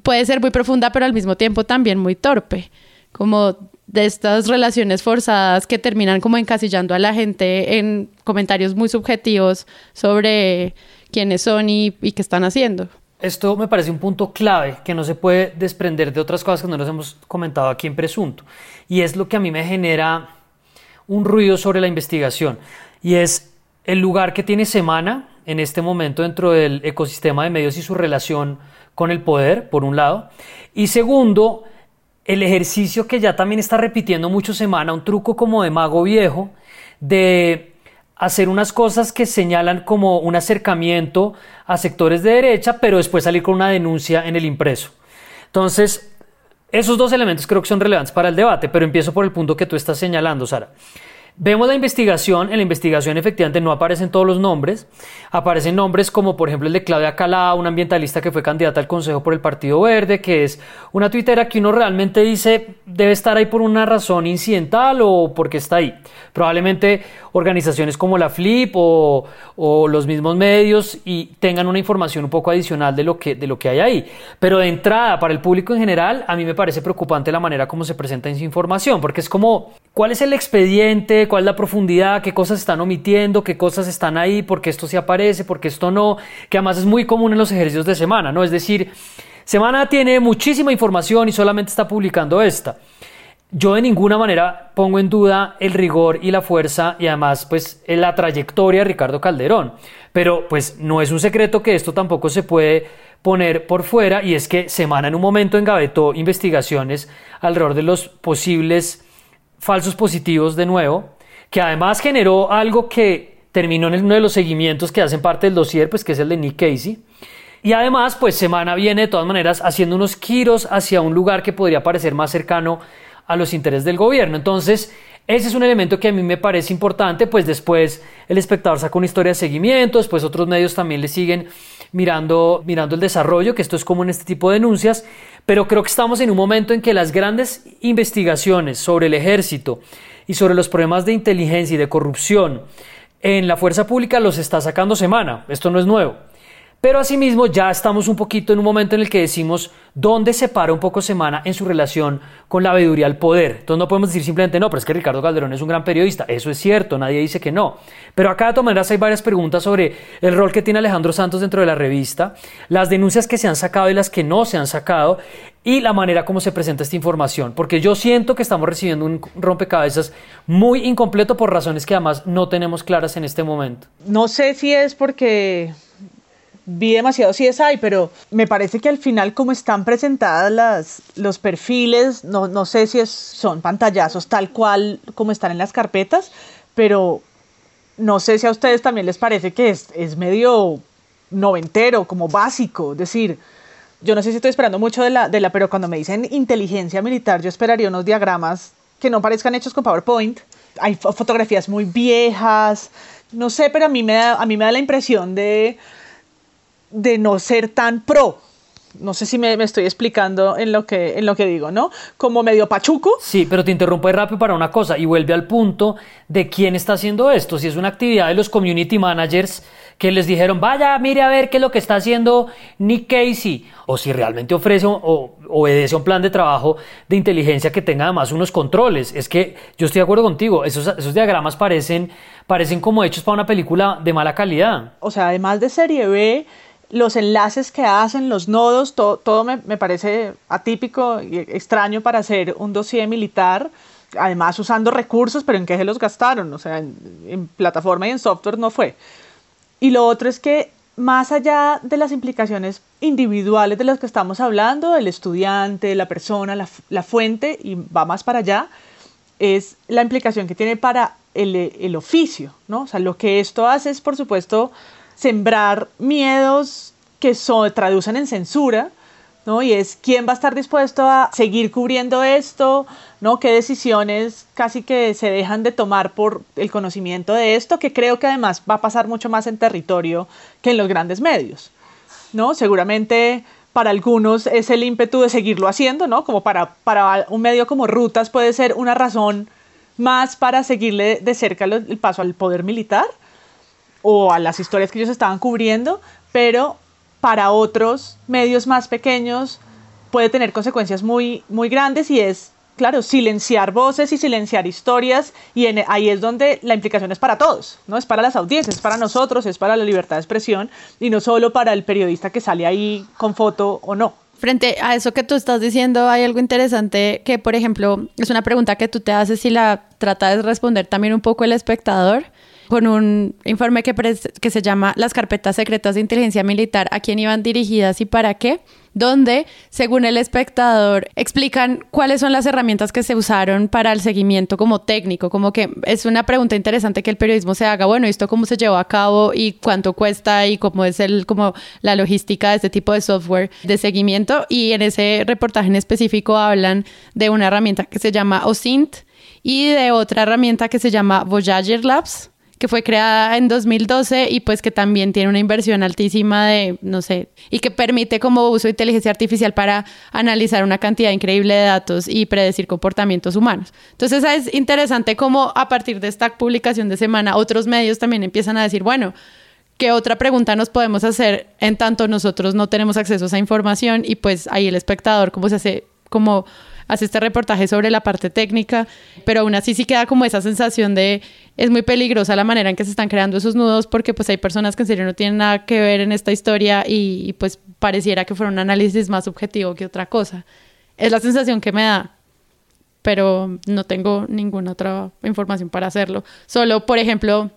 puede ser muy profunda, pero al mismo tiempo también muy torpe como de estas relaciones forzadas que terminan como encasillando a la gente en comentarios muy subjetivos sobre quiénes son y, qué están haciendo. Esto me parece un punto clave que no se puede desprender de otras cosas que no nos hemos comentado aquí en Presunto. Y es lo que a mí me genera un ruido sobre la investigación. Y es el lugar que tiene Semana en este momento dentro del ecosistema de medios y su relación con el poder, por un lado. Y segundo, el ejercicio que ya también está repitiendo mucho semana, un truco como de mago viejo, de hacer unas cosas que señalan como un acercamiento a sectores de derecha, pero después salir con una denuncia en el impreso. Entonces, esos dos elementos creo que son relevantes para el debate, pero empiezo por el punto que tú estás señalando, Sara. Vemos la investigación, en la investigación efectivamente no aparecen todos los nombres, aparecen nombres como por ejemplo el de Claudia Calá, una ambientalista que fue candidata al Consejo por el Partido Verde, que es una tuitera que uno realmente dice debe estar ahí por una razón incidental o porque está ahí. Probablemente organizaciones como la FLIP o, o, los mismos medios y tengan una información un poco adicional de lo, que, de lo que hay ahí. Pero de entrada, para el público en general, a mí me parece preocupante la manera como se presenta esa información, porque es como, ¿cuál es el expediente? cuál es la profundidad, qué cosas están omitiendo, qué cosas están ahí, por qué esto sí aparece, por qué esto no, que además es muy común en los ejercicios de semana, ¿no? Es decir, semana tiene muchísima información y solamente está publicando esta. Yo de ninguna manera pongo en duda el rigor y la fuerza y además pues la trayectoria de Ricardo Calderón, pero pues no es un secreto que esto tampoco se puede poner por fuera y es que Semana en un momento engavetó investigaciones alrededor de los posibles falsos positivos de nuevo que además generó algo que terminó en uno de los seguimientos que hacen parte del dossier, pues que es el de Nick Casey. Y además, pues Semana viene de todas maneras haciendo unos giros hacia un lugar que podría parecer más cercano a los intereses del gobierno. Entonces, ese es un elemento que a mí me parece importante, pues después el espectador saca una historia de seguimiento, después otros medios también le siguen mirando, mirando el desarrollo, que esto es como en este tipo de denuncias, pero creo que estamos en un momento en que las grandes investigaciones sobre el ejército, y sobre los problemas de inteligencia y de corrupción en la fuerza pública los está sacando semana. Esto no es nuevo. Pero asimismo ya estamos un poquito en un momento en el que decimos dónde se para un poco Semana en su relación con la veeduría al poder. Entonces no podemos decir simplemente no, pero es que Ricardo Calderón es un gran periodista. Eso es cierto, nadie dice que no. Pero acá de todas maneras hay varias preguntas sobre el rol que tiene Alejandro Santos dentro de la revista, las denuncias que se han sacado y las que no se han sacado y la manera como se presenta esta información. Porque yo siento que estamos recibiendo un rompecabezas muy incompleto por razones que además no tenemos claras en este momento. No sé si es porque vi demasiado CSI, pero me parece que al final como están presentadas las, los perfiles, no, no sé si es, son pantallazos tal cual como están en las carpetas, pero no sé si a ustedes también les parece que es, es medio noventero, como básico, es decir, yo no sé si estoy esperando mucho de la, de la, pero cuando me dicen inteligencia militar, yo esperaría unos diagramas que no parezcan hechos con PowerPoint. Hay fotografías muy viejas, no sé, pero a mí me da, a mí me da la impresión de de no ser tan pro. No sé si me, estoy explicando en lo, que, en lo que digo, ¿no? Como medio pachuco. Sí, pero te interrumpo rápido para una cosa y vuelve al punto de quién está haciendo esto. Si es una actividad de los community managers que les dijeron, vaya, mire a ver qué es lo que está haciendo Nick Casey, o si realmente ofrece o obedece a un plan de trabajo de inteligencia que tenga además unos controles. Es que yo estoy de acuerdo contigo, esos, esos diagramas parecen, parecen como hechos para una película de mala calidad. O sea, además de serie B los enlaces que hacen, los nodos, todo, me, parece atípico y extraño para hacer un dossier militar, además usando recursos, pero ¿en qué se los gastaron? O sea, en, plataforma y en software no fue. Y lo otro es que más allá de las implicaciones individuales de las que estamos hablando, el estudiante, la persona, la, la fuente, y va más para allá, es la implicación que tiene para el, el oficio, ¿no? O sea, lo que esto hace es, por supuesto, sembrar miedos que se traducen en censura, ¿no? Y es quién va a estar dispuesto a seguir cubriendo esto, ¿no? Qué decisiones casi que se dejan de tomar por el conocimiento de esto, que creo que además va a pasar mucho más en territorio que en los grandes medios, ¿no? Seguramente para algunos es el ímpetu de seguirlo haciendo, ¿no? Como para, para un medio como Rutas puede ser una razón más para seguirle de cerca el paso al poder militar, o a las historias que ellos estaban cubriendo, pero para otros medios más pequeños puede tener consecuencias muy, muy grandes y es, claro, silenciar voces y silenciar historias y ahí es donde la implicación es para todos, no es para las audiencias, es para nosotros, es para la libertad de expresión y no solo para el periodista que sale ahí con foto o no. Frente a eso que tú estás diciendo, hay algo interesante que, por ejemplo, es una pregunta que tú te haces y la trata de responder también un poco el espectador con un informe que, que se llama Las carpetas secretas de inteligencia militar, a quién iban dirigidas y para qué donde, según el espectador, explican cuáles son las herramientas que se usaron para el seguimiento como técnico, como que es una pregunta interesante que el periodismo se haga, bueno, ¿esto cómo se llevó a cabo y cuánto cuesta y cómo es el, como la logística de este tipo de software de seguimiento? Y en ese reportaje en específico hablan de una herramienta que se llama OSINT y de otra herramienta que se llama Voyager Labs que fue creada en 2012 y pues que también tiene una inversión altísima de, no sé, y que permite como uso de inteligencia artificial para analizar una cantidad increíble de datos y predecir comportamientos humanos. Entonces es interesante cómo a partir de esta publicación de semana otros medios también empiezan a decir, bueno, ¿qué otra pregunta nos podemos hacer en tanto nosotros no tenemos acceso a esa información? Y pues ahí el espectador, cómo se hace, como hace este reportaje sobre la parte técnica, pero aún así sí queda como esa sensación de es muy peligrosa la manera en que se están creando esos nudos porque pues hay personas que en serio no tienen nada que ver en esta historia y, pues pareciera que fuera un análisis más objetivo que otra cosa. Es la sensación que me da pero no tengo ninguna otra información para hacerlo. Solo, por ejemplo,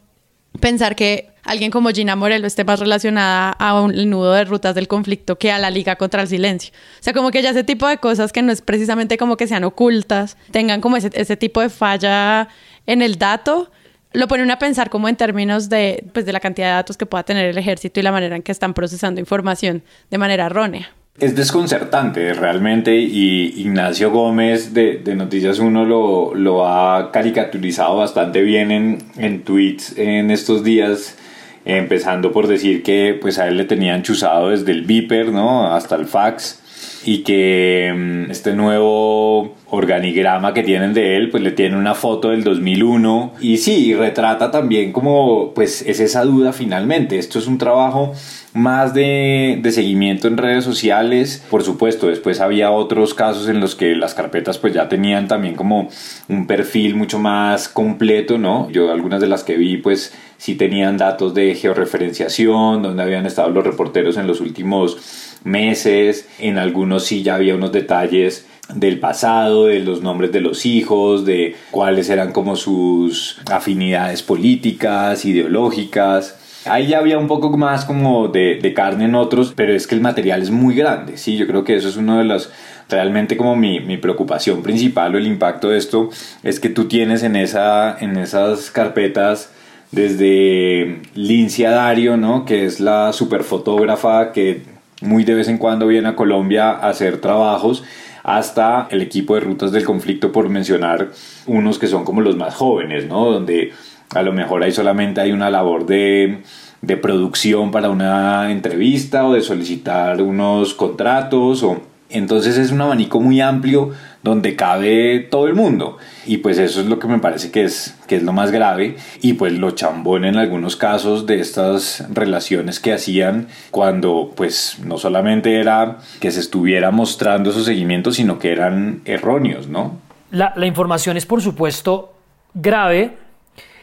pensar que alguien como Gina Morelo esté más relacionada a un nudo de rutas del conflicto que a la Liga contra el Silencio. O sea, como que ya ese tipo de cosas que no es precisamente como que sean ocultas, tengan como ese, tipo de falla en el dato, lo ponen a pensar como en términos de, pues, de la cantidad de datos que pueda tener el ejército y la manera en que están procesando información de manera errónea. Es desconcertante realmente y Ignacio Gómez de, de Noticias 1 lo, lo, ha caricaturizado bastante bien en, en tweets en estos días empezando por decir que pues a él le tenían chuzado desde el Viper, ¿no? Hasta el fax y que mm, este nuevo organigrama que tienen de él, pues le tiene una foto del 2001 y sí, retrata también como pues es esa duda finalmente. Esto es un trabajo más de, de, seguimiento en redes sociales. Por supuesto, después había otros casos en los que las carpetas pues ya tenían también como un perfil mucho más completo, ¿no? Yo algunas de las que vi pues sí tenían datos de georreferenciación, donde habían estado los reporteros en los últimos meses, en algunos sí ya había unos detalles del pasado, de los nombres de los hijos, de cuáles eran como sus afinidades políticas, ideológicas. Ahí ya había un poco más como de, de, carne en otros, pero es que el material es muy grande, sí, yo creo que eso es uno de los, realmente como mi, mi preocupación principal o el impacto de esto, es que tú tienes en, esa, en esas carpetas desde Lincia Dario, ¿no? que es la superfotógrafa que muy de vez en cuando viene a Colombia a hacer trabajos, hasta el equipo de rutas del conflicto, por mencionar unos que son como los más jóvenes, ¿no? donde a lo mejor ahí solamente hay una labor de, de producción para una entrevista o de solicitar unos contratos o entonces es un abanico muy amplio donde cabe todo el mundo. Y pues eso es lo que me parece que es que es lo más grave. Y pues lo chambón en algunos casos de estas relaciones que hacían cuando pues no solamente era que se estuviera mostrando esos seguimientos sino que eran erróneos, ¿no? La, la información es por supuesto grave.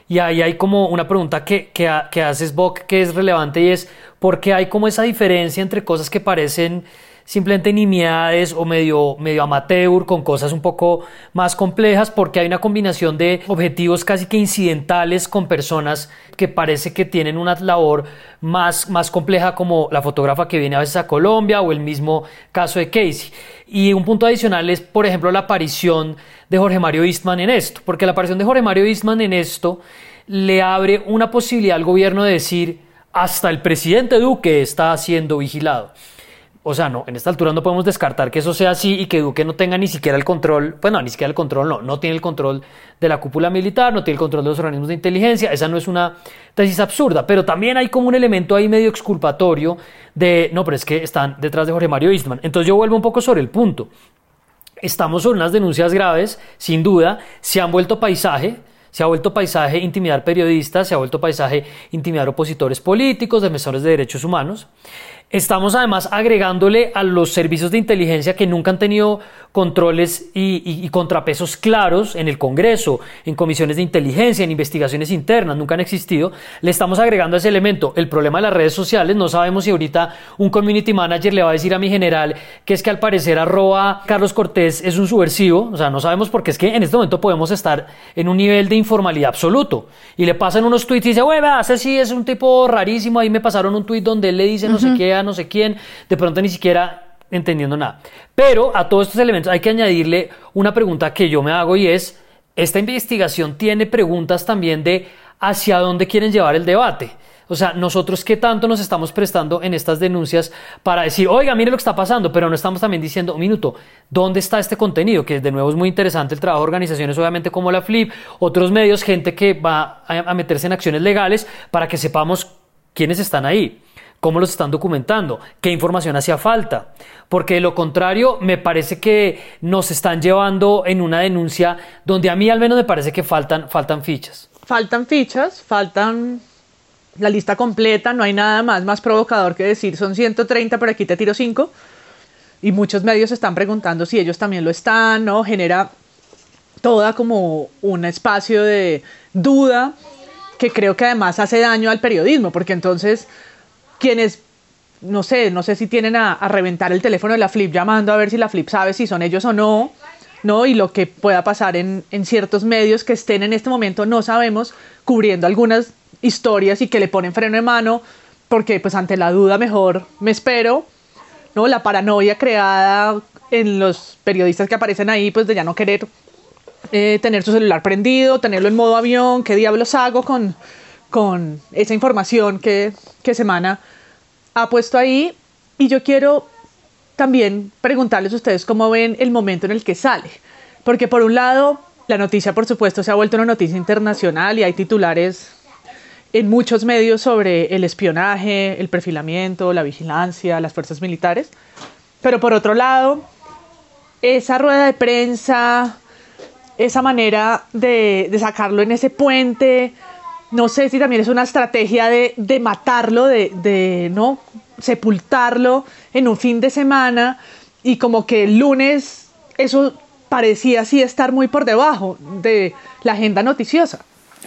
Y ahí hay como una pregunta que, que, que haces, Bock, que es relevante y es ¿por qué hay como esa diferencia entre cosas que parecen simplemente nimiedades o medio, amateur con cosas un poco más complejas porque hay una combinación de objetivos casi que incidentales con personas que parece que tienen una labor más, más compleja como la fotógrafa que viene a veces a Colombia o el mismo caso de Casey. Y un punto adicional es, por ejemplo, la aparición de Jorge Mario Eastman en esto, porque la aparición de Jorge Mario Eastman en esto le abre una posibilidad al gobierno de decir hasta el presidente Duque está siendo vigilado. O sea, no, en esta altura no podemos descartar que eso sea así y que Duque no tenga ni siquiera el control, pues no, ni siquiera el control, no, no tiene el control de la cúpula militar, no tiene el control de los organismos de inteligencia, esa no es una tesis absurda, pero también hay como un elemento ahí medio exculpatorio de, no, pero es que están detrás de Jorge Mario Eastman. Entonces yo vuelvo un poco sobre el punto. Estamos sobre unas denuncias graves, sin duda, se han vuelto paisaje, se ha vuelto paisaje intimidar periodistas, se ha vuelto paisaje intimidar opositores políticos, defensores de derechos humanos. Estamos además agregándole a los servicios de inteligencia que nunca han tenido controles y, contrapesos claros en el Congreso, en comisiones de inteligencia, en investigaciones internas, nunca han existido. Le estamos agregando ese elemento. El problema de las redes sociales, no sabemos si ahorita un community manager le va a decir a mi general que es que al parecer arroba Carlos Cortés es un subversivo, o sea, no sabemos porque es que en este momento podemos estar en un nivel de informalidad absoluto. Y le pasan unos tweets y dice, güey, ese sí es un tipo rarísimo, ahí me pasaron un tweet donde él le dice no sé qué no sé quién, de pronto ni siquiera entendiendo nada. Pero a todos estos elementos hay que añadirle una pregunta que yo me hago y es, esta investigación tiene preguntas también de hacia dónde quieren llevar el debate. O sea, nosotros qué tanto nos estamos prestando en estas denuncias para decir, oiga, mire lo que está pasando, pero no estamos también diciendo, un minuto, ¿dónde está este contenido? Que de nuevo es muy interesante el trabajo de organizaciones, obviamente como la FLIP, otros medios, gente que va a meterse en acciones legales para que sepamos quiénes están ahí cómo los están documentando, qué información hacía falta, porque de lo contrario me parece que nos están llevando en una denuncia donde a mí al menos me parece que faltan, faltan fichas. Faltan fichas, faltan la lista completa, no hay nada más más provocador que decir son 130, pero aquí te tiro 5. Y muchos medios están preguntando si ellos también lo están, ¿no? Genera toda como un espacio de duda que creo que además hace daño al periodismo, porque entonces quienes, no sé, no sé si tienen a, reventar el teléfono de la Flip llamando a ver si la Flip sabe si son ellos o no, ¿no? Y lo que pueda pasar en, en ciertos medios que estén en este momento, no sabemos, cubriendo algunas historias y que le ponen freno de mano, porque pues ante la duda mejor me espero, ¿no? La paranoia creada en los periodistas que aparecen ahí, pues de ya no querer eh, tener su celular prendido, tenerlo en modo avión, qué diablos hago con, con esa información que, que Semana ha puesto ahí. Y yo quiero también preguntarles a ustedes cómo ven el momento en el que sale. Porque por un lado, la noticia, por supuesto, se ha vuelto una noticia internacional y hay titulares en muchos medios sobre el espionaje, el perfilamiento, la vigilancia, las fuerzas militares. Pero por otro lado, esa rueda de prensa, esa manera de, de sacarlo en ese puente, no sé si también es una estrategia de, matarlo, de, no sepultarlo en un fin de semana y como que el lunes eso parecía así estar muy por debajo de la agenda noticiosa.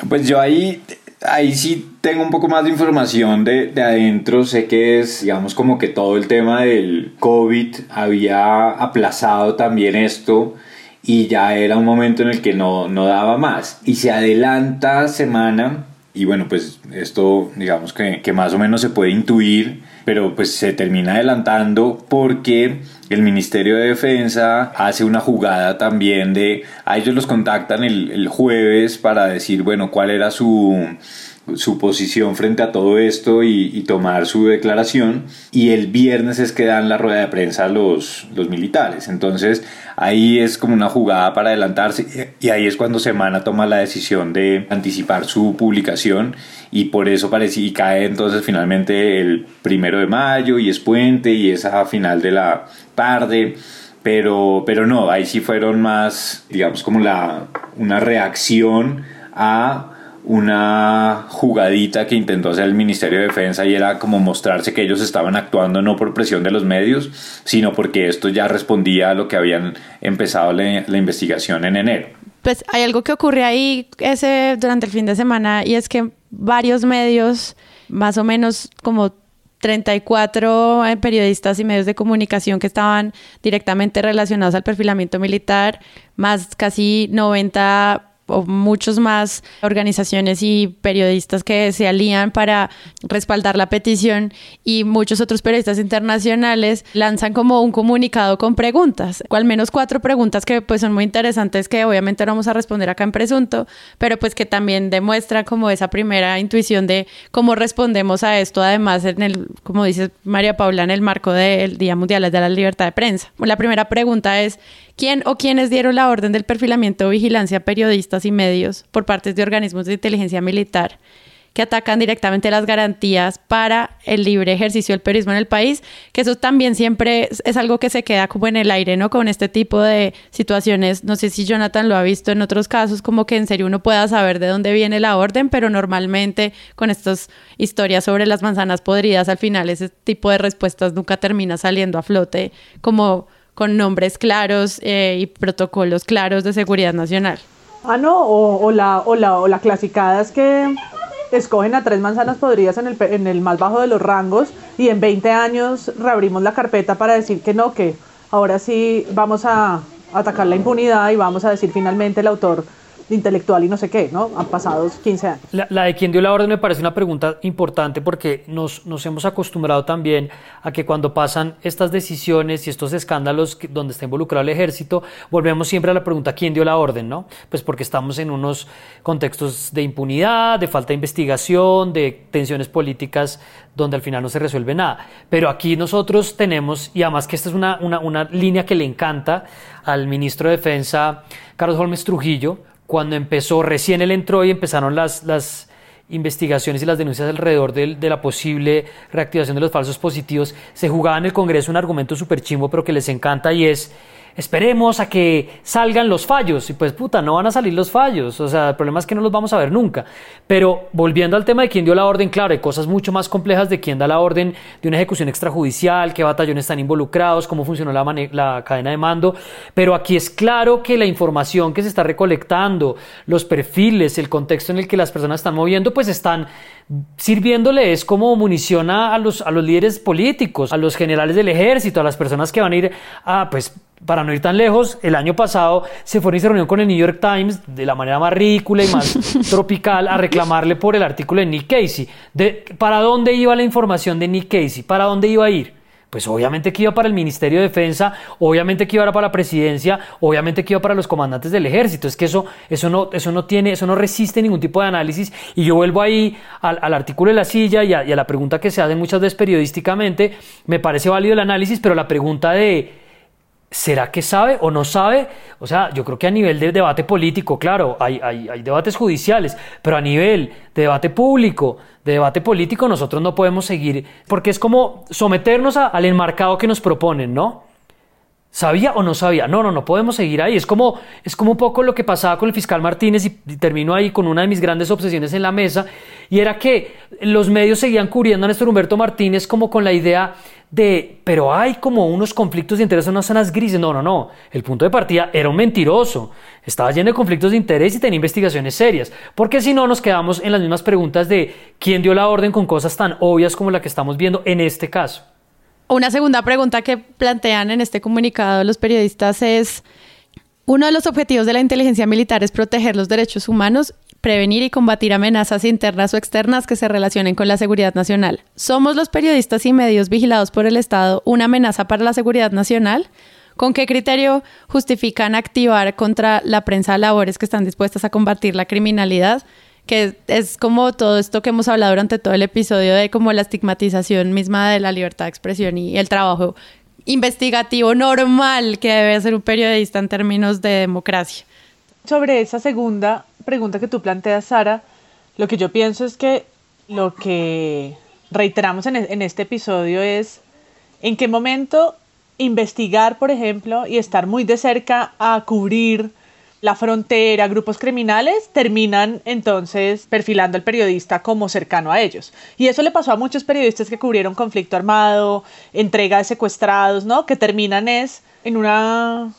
Pues yo ahí, ahí sí tengo un poco más de información de, de adentro. Sé que es, digamos, como que todo el tema del COVID había aplazado también esto y ya era un momento en el que no, no daba más. Y se adelanta semana y bueno, pues esto digamos que, que, más o menos se puede intuir, pero pues se termina adelantando porque el Ministerio de Defensa hace una jugada también de, a ellos los contactan el, el jueves para decir, bueno, cuál era su su posición frente a todo esto y, tomar su declaración. Y el viernes es que dan la rueda de prensa los, los militares. Entonces ahí es como una jugada para adelantarse y ahí es cuando Semana toma la decisión de anticipar su publicación y por eso parece y cae entonces finalmente el primero de mayo y es puente y es a final de la tarde. Pero, pero no, ahí sí fueron más digamos como la, una reacción a una jugadita que intentó hacer el Ministerio de Defensa y era como mostrarse que ellos estaban actuando no por presión de los medios, sino porque esto ya respondía a lo que habían empezado la, investigación en enero. Pues hay algo que ocurre ahí ese, durante el fin de semana y es que varios medios, más o menos como 34 eh, periodistas y medios de comunicación que estaban directamente relacionados al perfilamiento militar, más casi 90 o muchos más organizaciones y periodistas que se alían para respaldar la petición y muchos otros periodistas internacionales lanzan como un comunicado con preguntas, o al menos cuatro preguntas que pues son muy interesantes que obviamente no vamos a responder acá en presunto, pero pues que también demuestran como esa primera intuición de cómo respondemos a esto, además en el, como dice María Paula, en el marco del Día Mundial de la Libertad de Prensa. La primera pregunta es, ¿Quién o quiénes dieron la orden del perfilamiento o vigilancia a periodistas y medios por parte de organismos de inteligencia militar que atacan directamente las garantías para el libre ejercicio del periodismo en el país, que eso también siempre es algo que se queda como en el aire, ¿no? Con este tipo de situaciones, no sé si Jonathan lo ha visto en otros casos, como que en serio uno pueda saber de dónde viene la orden, pero normalmente con estas historias sobre las manzanas podridas, al final ese tipo de respuestas nunca termina saliendo a flote como con nombres claros eh, y protocolos claros de seguridad nacional. Ah, no, o, la, o, la, o la clasicada es que escogen a tres manzanas podridas en el, en el más bajo de los rangos y en 20 años reabrimos la carpeta para decir que no, que ahora sí vamos a atacar la impunidad y vamos a decir finalmente el autor intelectual y no sé qué, ¿no? Han pasado 15 años. La, de quién dio la orden me parece una pregunta importante porque nos, hemos acostumbrado también a que cuando pasan estas decisiones y estos escándalos donde está involucrado el ejército, volvemos siempre a la pregunta quién dio la orden, ¿no? Pues porque estamos en unos contextos de impunidad, de falta de investigación, de tensiones políticas donde al final no se resuelve nada. Pero aquí nosotros tenemos, y además que esta es una línea que le encanta al ministro de Defensa, Carlos Holmes Trujillo, cuando empezó, recién él entró y empezaron las, las investigaciones y las denuncias alrededor de, de, la posible reactivación de los falsos positivos, se jugaba en el Congreso un argumento súper chimbo, pero que les encanta y es esperemos a que salgan los fallos. Y pues puta, no van a salir los fallos. O sea, el problema es que no los vamos a ver nunca. Pero volviendo al tema de quién dio la orden, claro, hay cosas mucho más complejas de quién da la orden de una ejecución extrajudicial, qué batallones están involucrados, cómo funcionó la, cadena de mando. Pero aquí es claro que la información que se está recolectando, los perfiles, el contexto en el que las personas están moviendo, pues están sirviéndole es como munición a, los, a los líderes políticos, a los generales del ejército, a las personas que van a ir a, pues, para no ir tan lejos, el año pasado se fueron y se reunieron con el New York Times de la manera más ridícula y más tropical a reclamarle por el artículo de Nick Casey. De, ¿Para dónde iba la información de Nick Casey? ¿Para dónde iba a ir? Pues obviamente que iba para el Ministerio de Defensa, obviamente que iba para la presidencia, obviamente que iba para los comandantes del ejército. Es que eso, eso, no, eso no tiene, eso no resiste ningún tipo de análisis. Y yo vuelvo ahí al, artículo de la silla y a, y a la pregunta que se hace muchas veces periodísticamente. Me parece válido el análisis, pero la pregunta de ¿Será que sabe o no sabe? O sea, yo creo que a nivel de debate político, claro, hay, hay, debates judiciales, pero a nivel de debate público, de debate político, nosotros no podemos seguir, porque es como someternos al enmarcado que nos proponen, ¿no? ¿Sabía o no sabía? No, no, no podemos seguir ahí. Es como, es como un poco lo que pasaba con el fiscal Martínez y, termino ahí con una de mis grandes obsesiones en la mesa, y era que los medios seguían cubriendo a Néstor Humberto Martínez como con la idea de, pero hay como unos conflictos de interés unas zonas grises. No, no, no. El punto de partida era un mentiroso. Estaba lleno de conflictos de interés y tenía investigaciones serias. Porque si no, nos quedamos en las mismas preguntas de quién dio la orden con cosas tan obvias como la que estamos viendo en este caso. Una segunda pregunta que plantean en este comunicado los periodistas es, uno de los objetivos de la inteligencia militar es proteger los derechos humanos prevenir y combatir amenazas internas o externas que se relacionen con la seguridad nacional. ¿Somos los periodistas y medios vigilados por el Estado una amenaza para la seguridad nacional? ¿Con qué criterio justifican activar contra la prensa labores que están dispuestas a combatir la criminalidad? Que es como todo esto que hemos hablado durante todo el episodio de como la estigmatización misma de la libertad de expresión y el trabajo investigativo normal que debe hacer un periodista en términos de democracia. Sobre esa segunda pregunta que tú planteas, Sara, lo que yo pienso es que lo que reiteramos en, en este episodio es en qué momento investigar, por ejemplo, y estar muy de cerca a cubrir la frontera, grupos criminales, terminan entonces perfilando al periodista como cercano a ellos. Y eso le pasó a muchos periodistas que cubrieron conflicto armado, entrega de secuestrados, ¿no? Que terminan es en una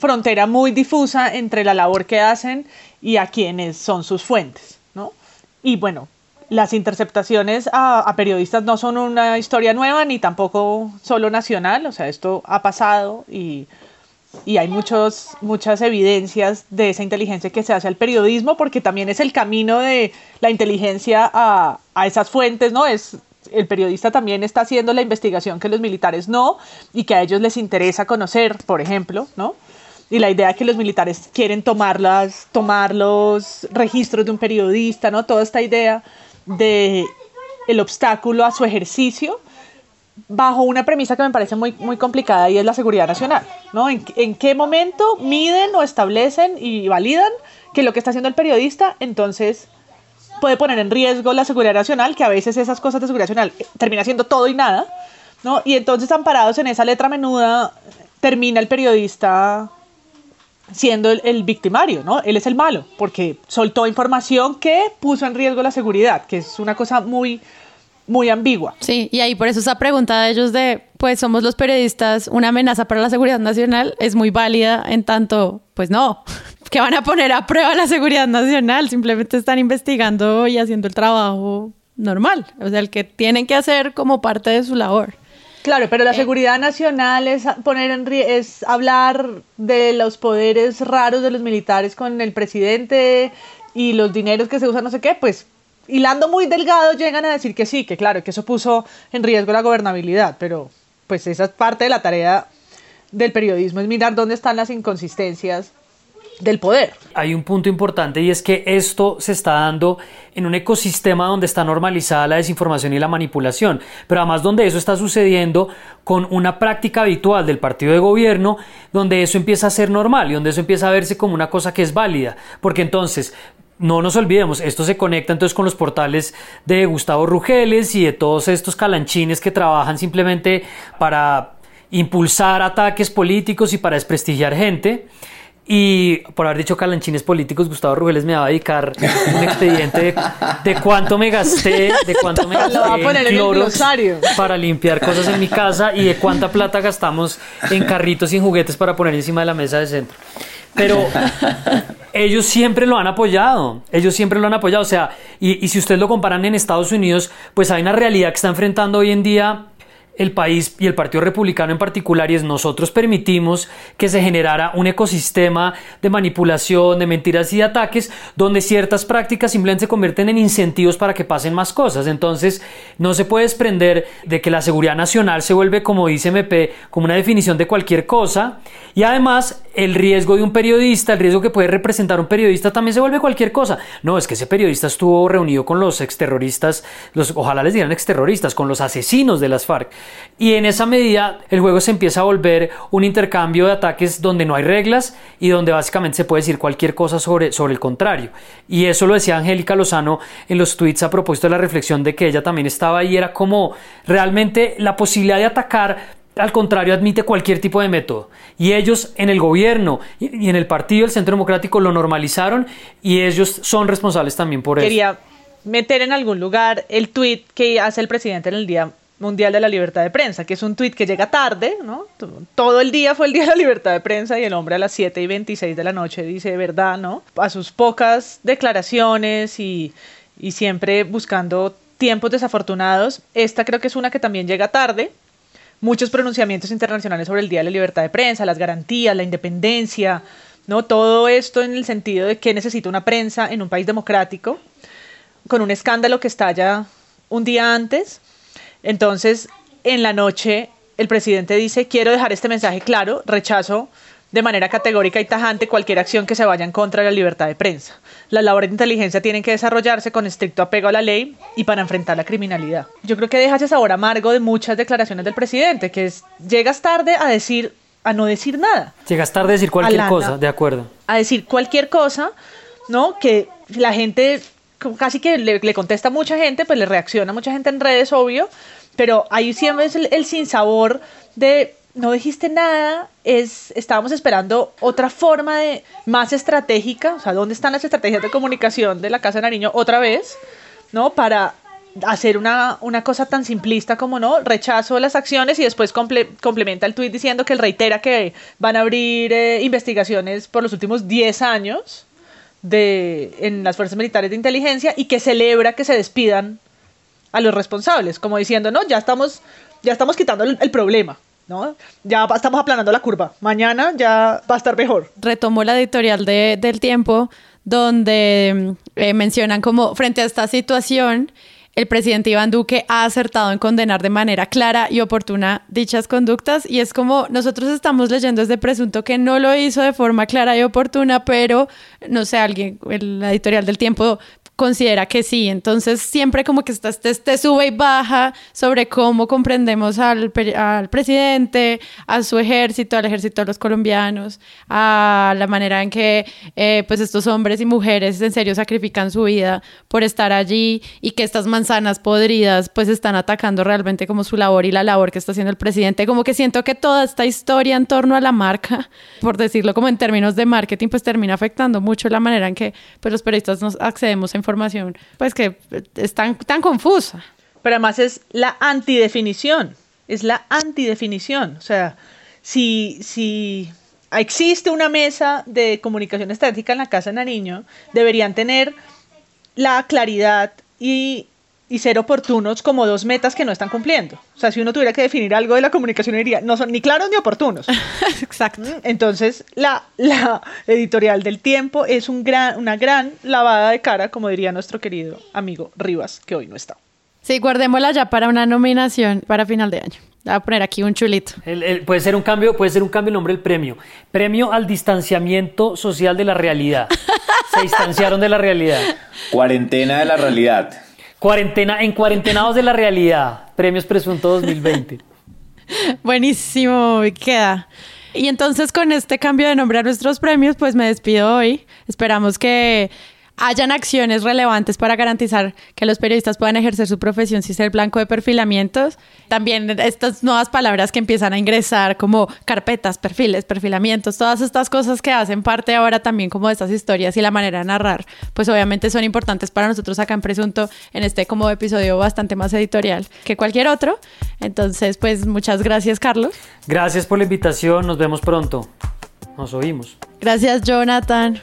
frontera muy difusa entre la labor que hacen y a quienes son sus fuentes, ¿no? Y bueno, las interceptaciones a, periodistas no son una historia nueva ni tampoco solo nacional, o sea, esto ha pasado y, y hay muchos, muchas evidencias de esa inteligencia que se hace al periodismo porque también es el camino de la inteligencia a, a esas fuentes, ¿no? Es el periodista también está haciendo la investigación que los militares no y que a ellos les interesa conocer, por ejemplo, ¿no? y la idea que los militares quieren tomar, tomar los registros de un periodista, ¿no? Toda esta idea de el obstáculo a su ejercicio bajo una premisa que me parece muy, muy complicada y es la seguridad nacional, ¿no? ¿En, ¿En qué momento miden o establecen y validan que lo que está haciendo el periodista entonces puede poner en riesgo la seguridad nacional, que a veces esas cosas de seguridad nacional eh, termina siendo todo y nada, ¿no? Y entonces amparados en esa letra menuda, termina el periodista siendo el, victimario, ¿no? Él es el malo, porque soltó información que puso en riesgo la seguridad, que es una cosa muy, muy ambigua. Sí, y ahí por eso esa pregunta de ellos de, pues somos los periodistas una amenaza para la seguridad nacional, es muy válida en tanto, pues no, que van a poner a prueba la seguridad nacional, simplemente están investigando y haciendo el trabajo normal, o sea, el que tienen que hacer como parte de su labor. Claro, pero la eh, seguridad nacional es poner en es hablar de los poderes raros de los militares con el presidente y los dineros que se usan, no sé qué, pues hilando muy delgado llegan a decir que sí, que claro, que eso puso en riesgo la gobernabilidad, pero pues esa es parte de la tarea del periodismo, es mirar dónde están las inconsistencias del poder. Hay un punto importante y es que esto se está dando en un ecosistema donde está normalizada la desinformación y la manipulación, pero además donde eso está sucediendo con una práctica habitual del partido de gobierno, donde eso empieza a ser normal y donde eso empieza a verse como una cosa que es válida, porque entonces no nos olvidemos, esto se conecta entonces con los portales de Gustavo Rugeles y de todos estos calanchines que trabajan simplemente para impulsar ataques políticos y para desprestigiar gente. Y por haber dicho calanchines políticos, Gustavo Rugeles me va a dedicar un expediente de, cuánto me gasté, de cuánto me gasté en para limpiar cosas en mi casa y de cuánta plata gastamos en carritos y en juguetes para poner encima de la mesa de centro. Pero ellos siempre lo han apoyado, ellos siempre lo han apoyado. O sea, y, si ustedes lo comparan en Estados Unidos, pues hay una realidad que está enfrentando hoy en día el país y el Partido Republicano en particular y es nosotros permitimos que se generara un ecosistema de manipulación, de mentiras y de ataques donde ciertas prácticas simplemente se convierten en incentivos para que pasen más cosas. Entonces no se puede desprender de que la seguridad nacional se vuelve, como dice MP, como una definición de cualquier cosa y además el riesgo de un periodista, el riesgo que puede representar un periodista también se vuelve cualquier cosa. No, es que ese periodista estuvo reunido con los exterroristas, los, ojalá les digan exterroristas, con los asesinos de las FARC. Y en esa medida el juego se empieza a volver un intercambio de ataques donde no hay reglas y donde básicamente se puede decir cualquier cosa sobre, sobre el contrario. Y eso lo decía Angélica Lozano en los tweets a propósito de la reflexión de que ella también estaba ahí, era como realmente la posibilidad de atacar al contrario, admite cualquier tipo de método. Y ellos en el gobierno y en el partido del Centro Democrático lo normalizaron y ellos son responsables también por eso. Quería meter en algún lugar el tweet que hace el presidente en el Día Mundial de la Libertad de Prensa, que es un tuit que llega tarde, ¿no? Todo el día fue el Día de la Libertad de Prensa y el hombre a las 7 y 26 de la noche dice verdad, ¿no? A sus pocas declaraciones y, y siempre buscando tiempos desafortunados. Esta creo que es una que también llega tarde. Muchos pronunciamientos internacionales sobre el Día de la Libertad de Prensa, las garantías, la independencia, ¿no? Todo esto en el sentido de que necesita una prensa en un país democrático, con un escándalo que estalla un día antes entonces, en la noche, el presidente dice, quiero dejar este mensaje claro, rechazo de manera categórica y tajante cualquier acción que se vaya en contra de la libertad de prensa. Las labores de inteligencia tienen que desarrollarse con estricto apego a la ley y para enfrentar la criminalidad. Yo creo que deja ese sabor amargo de muchas declaraciones del presidente, que es, llegas tarde a decir, a no decir nada. Llegas tarde a decir cualquier cosa, de acuerdo. A decir cualquier cosa, ¿no? Que la gente casi que le, le, contesta a mucha gente, pues le reacciona a mucha gente en redes, obvio, pero ahí siempre es el, el sinsabor de no dijiste nada, es, estábamos esperando otra forma de más estratégica, o sea, ¿dónde están las estrategias de comunicación de la Casa de Nariño otra vez? ¿No? Para hacer una, una cosa tan simplista como no, rechazo las acciones y después complementa el tuit diciendo que él reitera que van a abrir eh, investigaciones por los últimos 10 años de, en las fuerzas militares de inteligencia y que celebra que se despidan a los responsables, como diciendo, no, ya estamos, ya estamos quitando el, problema. ¿No? Ya estamos aplanando la curva. Mañana ya va a estar mejor. Retomó la editorial de, del tiempo donde eh, mencionan como frente a esta situación, el presidente Iván Duque ha acertado en condenar de manera clara y oportuna dichas conductas y es como nosotros estamos leyendo este presunto que no lo hizo de forma clara y oportuna, pero no sé, alguien, la editorial del tiempo considera que sí. Entonces, siempre como que está este, este sube y baja sobre cómo comprendemos al, al, presidente, a su ejército, al ejército de los colombianos, a la manera en que eh, pues estos hombres y mujeres en serio sacrifican su vida por estar allí y que estas manzanas podridas pues están atacando realmente como su labor y la labor que está haciendo el presidente. Como que siento que toda esta historia en torno a la marca, por decirlo como en términos de marketing, pues termina afectando mucho la manera en que pues los periodistas nos accedemos a información pues que es tan, tan confusa. Pero además es la antidefinición, es la antidefinición. O sea, si, si existe una mesa de comunicación estática en la Casa de Nariño, deberían tener la claridad y y ser oportunos como dos metas que no están cumpliendo. O sea, si uno tuviera que definir algo de la comunicación, diría, no son ni claros ni oportunos. Exacto. Mm, entonces, la, la editorial del tiempo es un gran, una gran lavada de cara, como diría nuestro querido amigo Rivas, que hoy no está. Sí, guardémosla ya para una nominación para final de año. Voy a poner aquí un chulito. puede ser un cambio, puede ser un cambio el nombre del premio. Premio al distanciamiento social de la realidad. Se distanciaron de la realidad. Cuarentena de la realidad. Cuarentena, en cuarentenados de la realidad. Premios Presunto 2020. Buenísimo, queda. Y entonces con este cambio de nombre a nuestros premios, pues me despido hoy. Esperamos que hayan acciones relevantes para garantizar que los periodistas puedan ejercer su profesión sin ser blanco de perfilamientos. También estas nuevas palabras que empiezan a ingresar como carpetas, perfiles, perfilamientos, todas estas cosas que hacen parte ahora también como de estas historias y la manera de narrar, pues obviamente son importantes para nosotros acá en Presunto en este como episodio bastante más editorial que cualquier otro. Entonces, pues muchas gracias, Carlos. Gracias por la invitación, nos vemos pronto. Nos oímos. Gracias, Jonathan.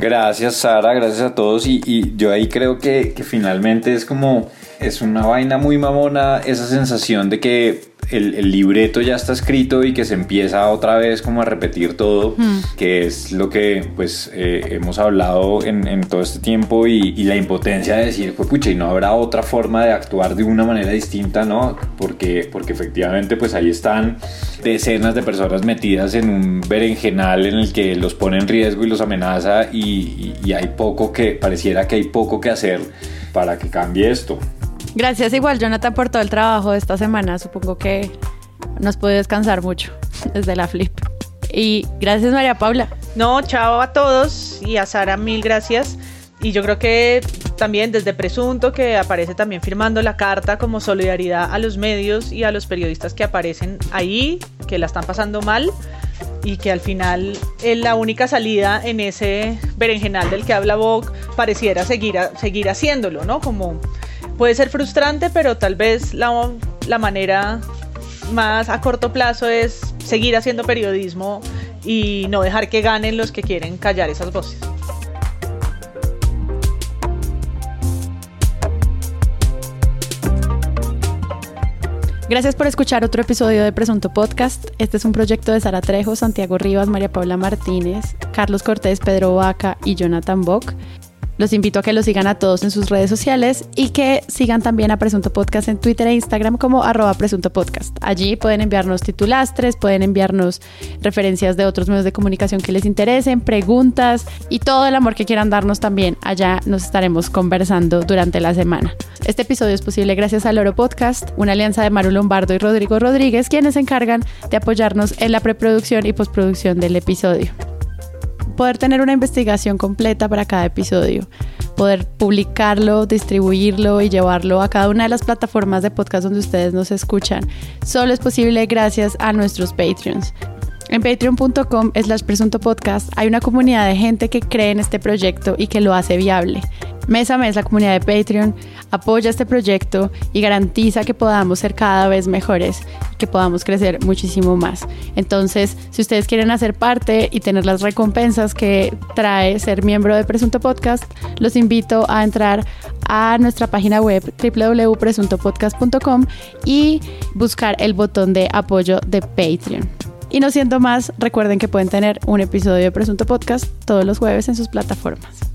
Gracias Sara, gracias a todos. Y, yo ahí creo que, que finalmente es como, es una vaina muy mamona esa sensación de que el, libreto ya está escrito y que se empieza otra vez como a repetir todo, que es lo que pues eh, hemos hablado en, todo este tiempo y, la impotencia de decir, pues pucha, y no habrá otra forma de actuar de una manera distinta, ¿no? Porque, porque efectivamente pues ahí están decenas de personas metidas en un berenjenal en el que los pone en riesgo y los amenaza y, y hay poco que, pareciera que hay poco que hacer para que cambie esto. Gracias igual, Jonathan, por todo el trabajo de esta semana. Supongo que nos puede descansar mucho desde la flip. Y gracias, María Paula. No, chao a todos y a Sara, mil gracias. Y yo creo que también desde Presunto, que aparece también firmando la carta como solidaridad a los medios y a los periodistas que aparecen ahí, que la están pasando mal y que al final es la única salida en ese berenjenal del que habla Vogue pareciera seguir, seguir haciéndolo, ¿no? Como puede ser frustrante, pero tal vez la, la manera más a corto plazo es seguir haciendo periodismo y no dejar que ganen los que quieren callar esas voces. Gracias por escuchar otro episodio de Presunto Podcast. Este es un proyecto de Sara Trejo, Santiago Rivas, María Paula Martínez, Carlos Cortés, Pedro Vaca y Jonathan Bock. Los invito a que los sigan a todos en sus redes sociales y que sigan también a Presunto Podcast en Twitter e Instagram como arroba Presunto Podcast. Allí pueden enviarnos titulastres, pueden enviarnos referencias de otros medios de comunicación que les interesen, preguntas y todo el amor que quieran darnos también. Allá nos estaremos conversando durante la semana. Este episodio es posible gracias al Oro Podcast, una alianza de Maru Lombardo y Rodrigo Rodríguez, quienes se encargan de apoyarnos en la preproducción y postproducción del episodio poder tener una investigación completa para cada episodio, poder publicarlo, distribuirlo y llevarlo a cada una de las plataformas de podcast donde ustedes nos escuchan, solo es posible gracias a nuestros Patreons. En patreon.com slash presunto podcast hay una comunidad de gente que cree en este proyecto y que lo hace viable. Mes a mes la comunidad de Patreon apoya este proyecto y garantiza que podamos ser cada vez mejores y que podamos crecer muchísimo más. Entonces, si ustedes quieren hacer parte y tener las recompensas que trae ser miembro de Presunto Podcast, los invito a entrar a nuestra página web www.presuntopodcast.com y buscar el botón de apoyo de Patreon. Y no siendo más, recuerden que pueden tener un episodio de Presunto Podcast todos los jueves en sus plataformas.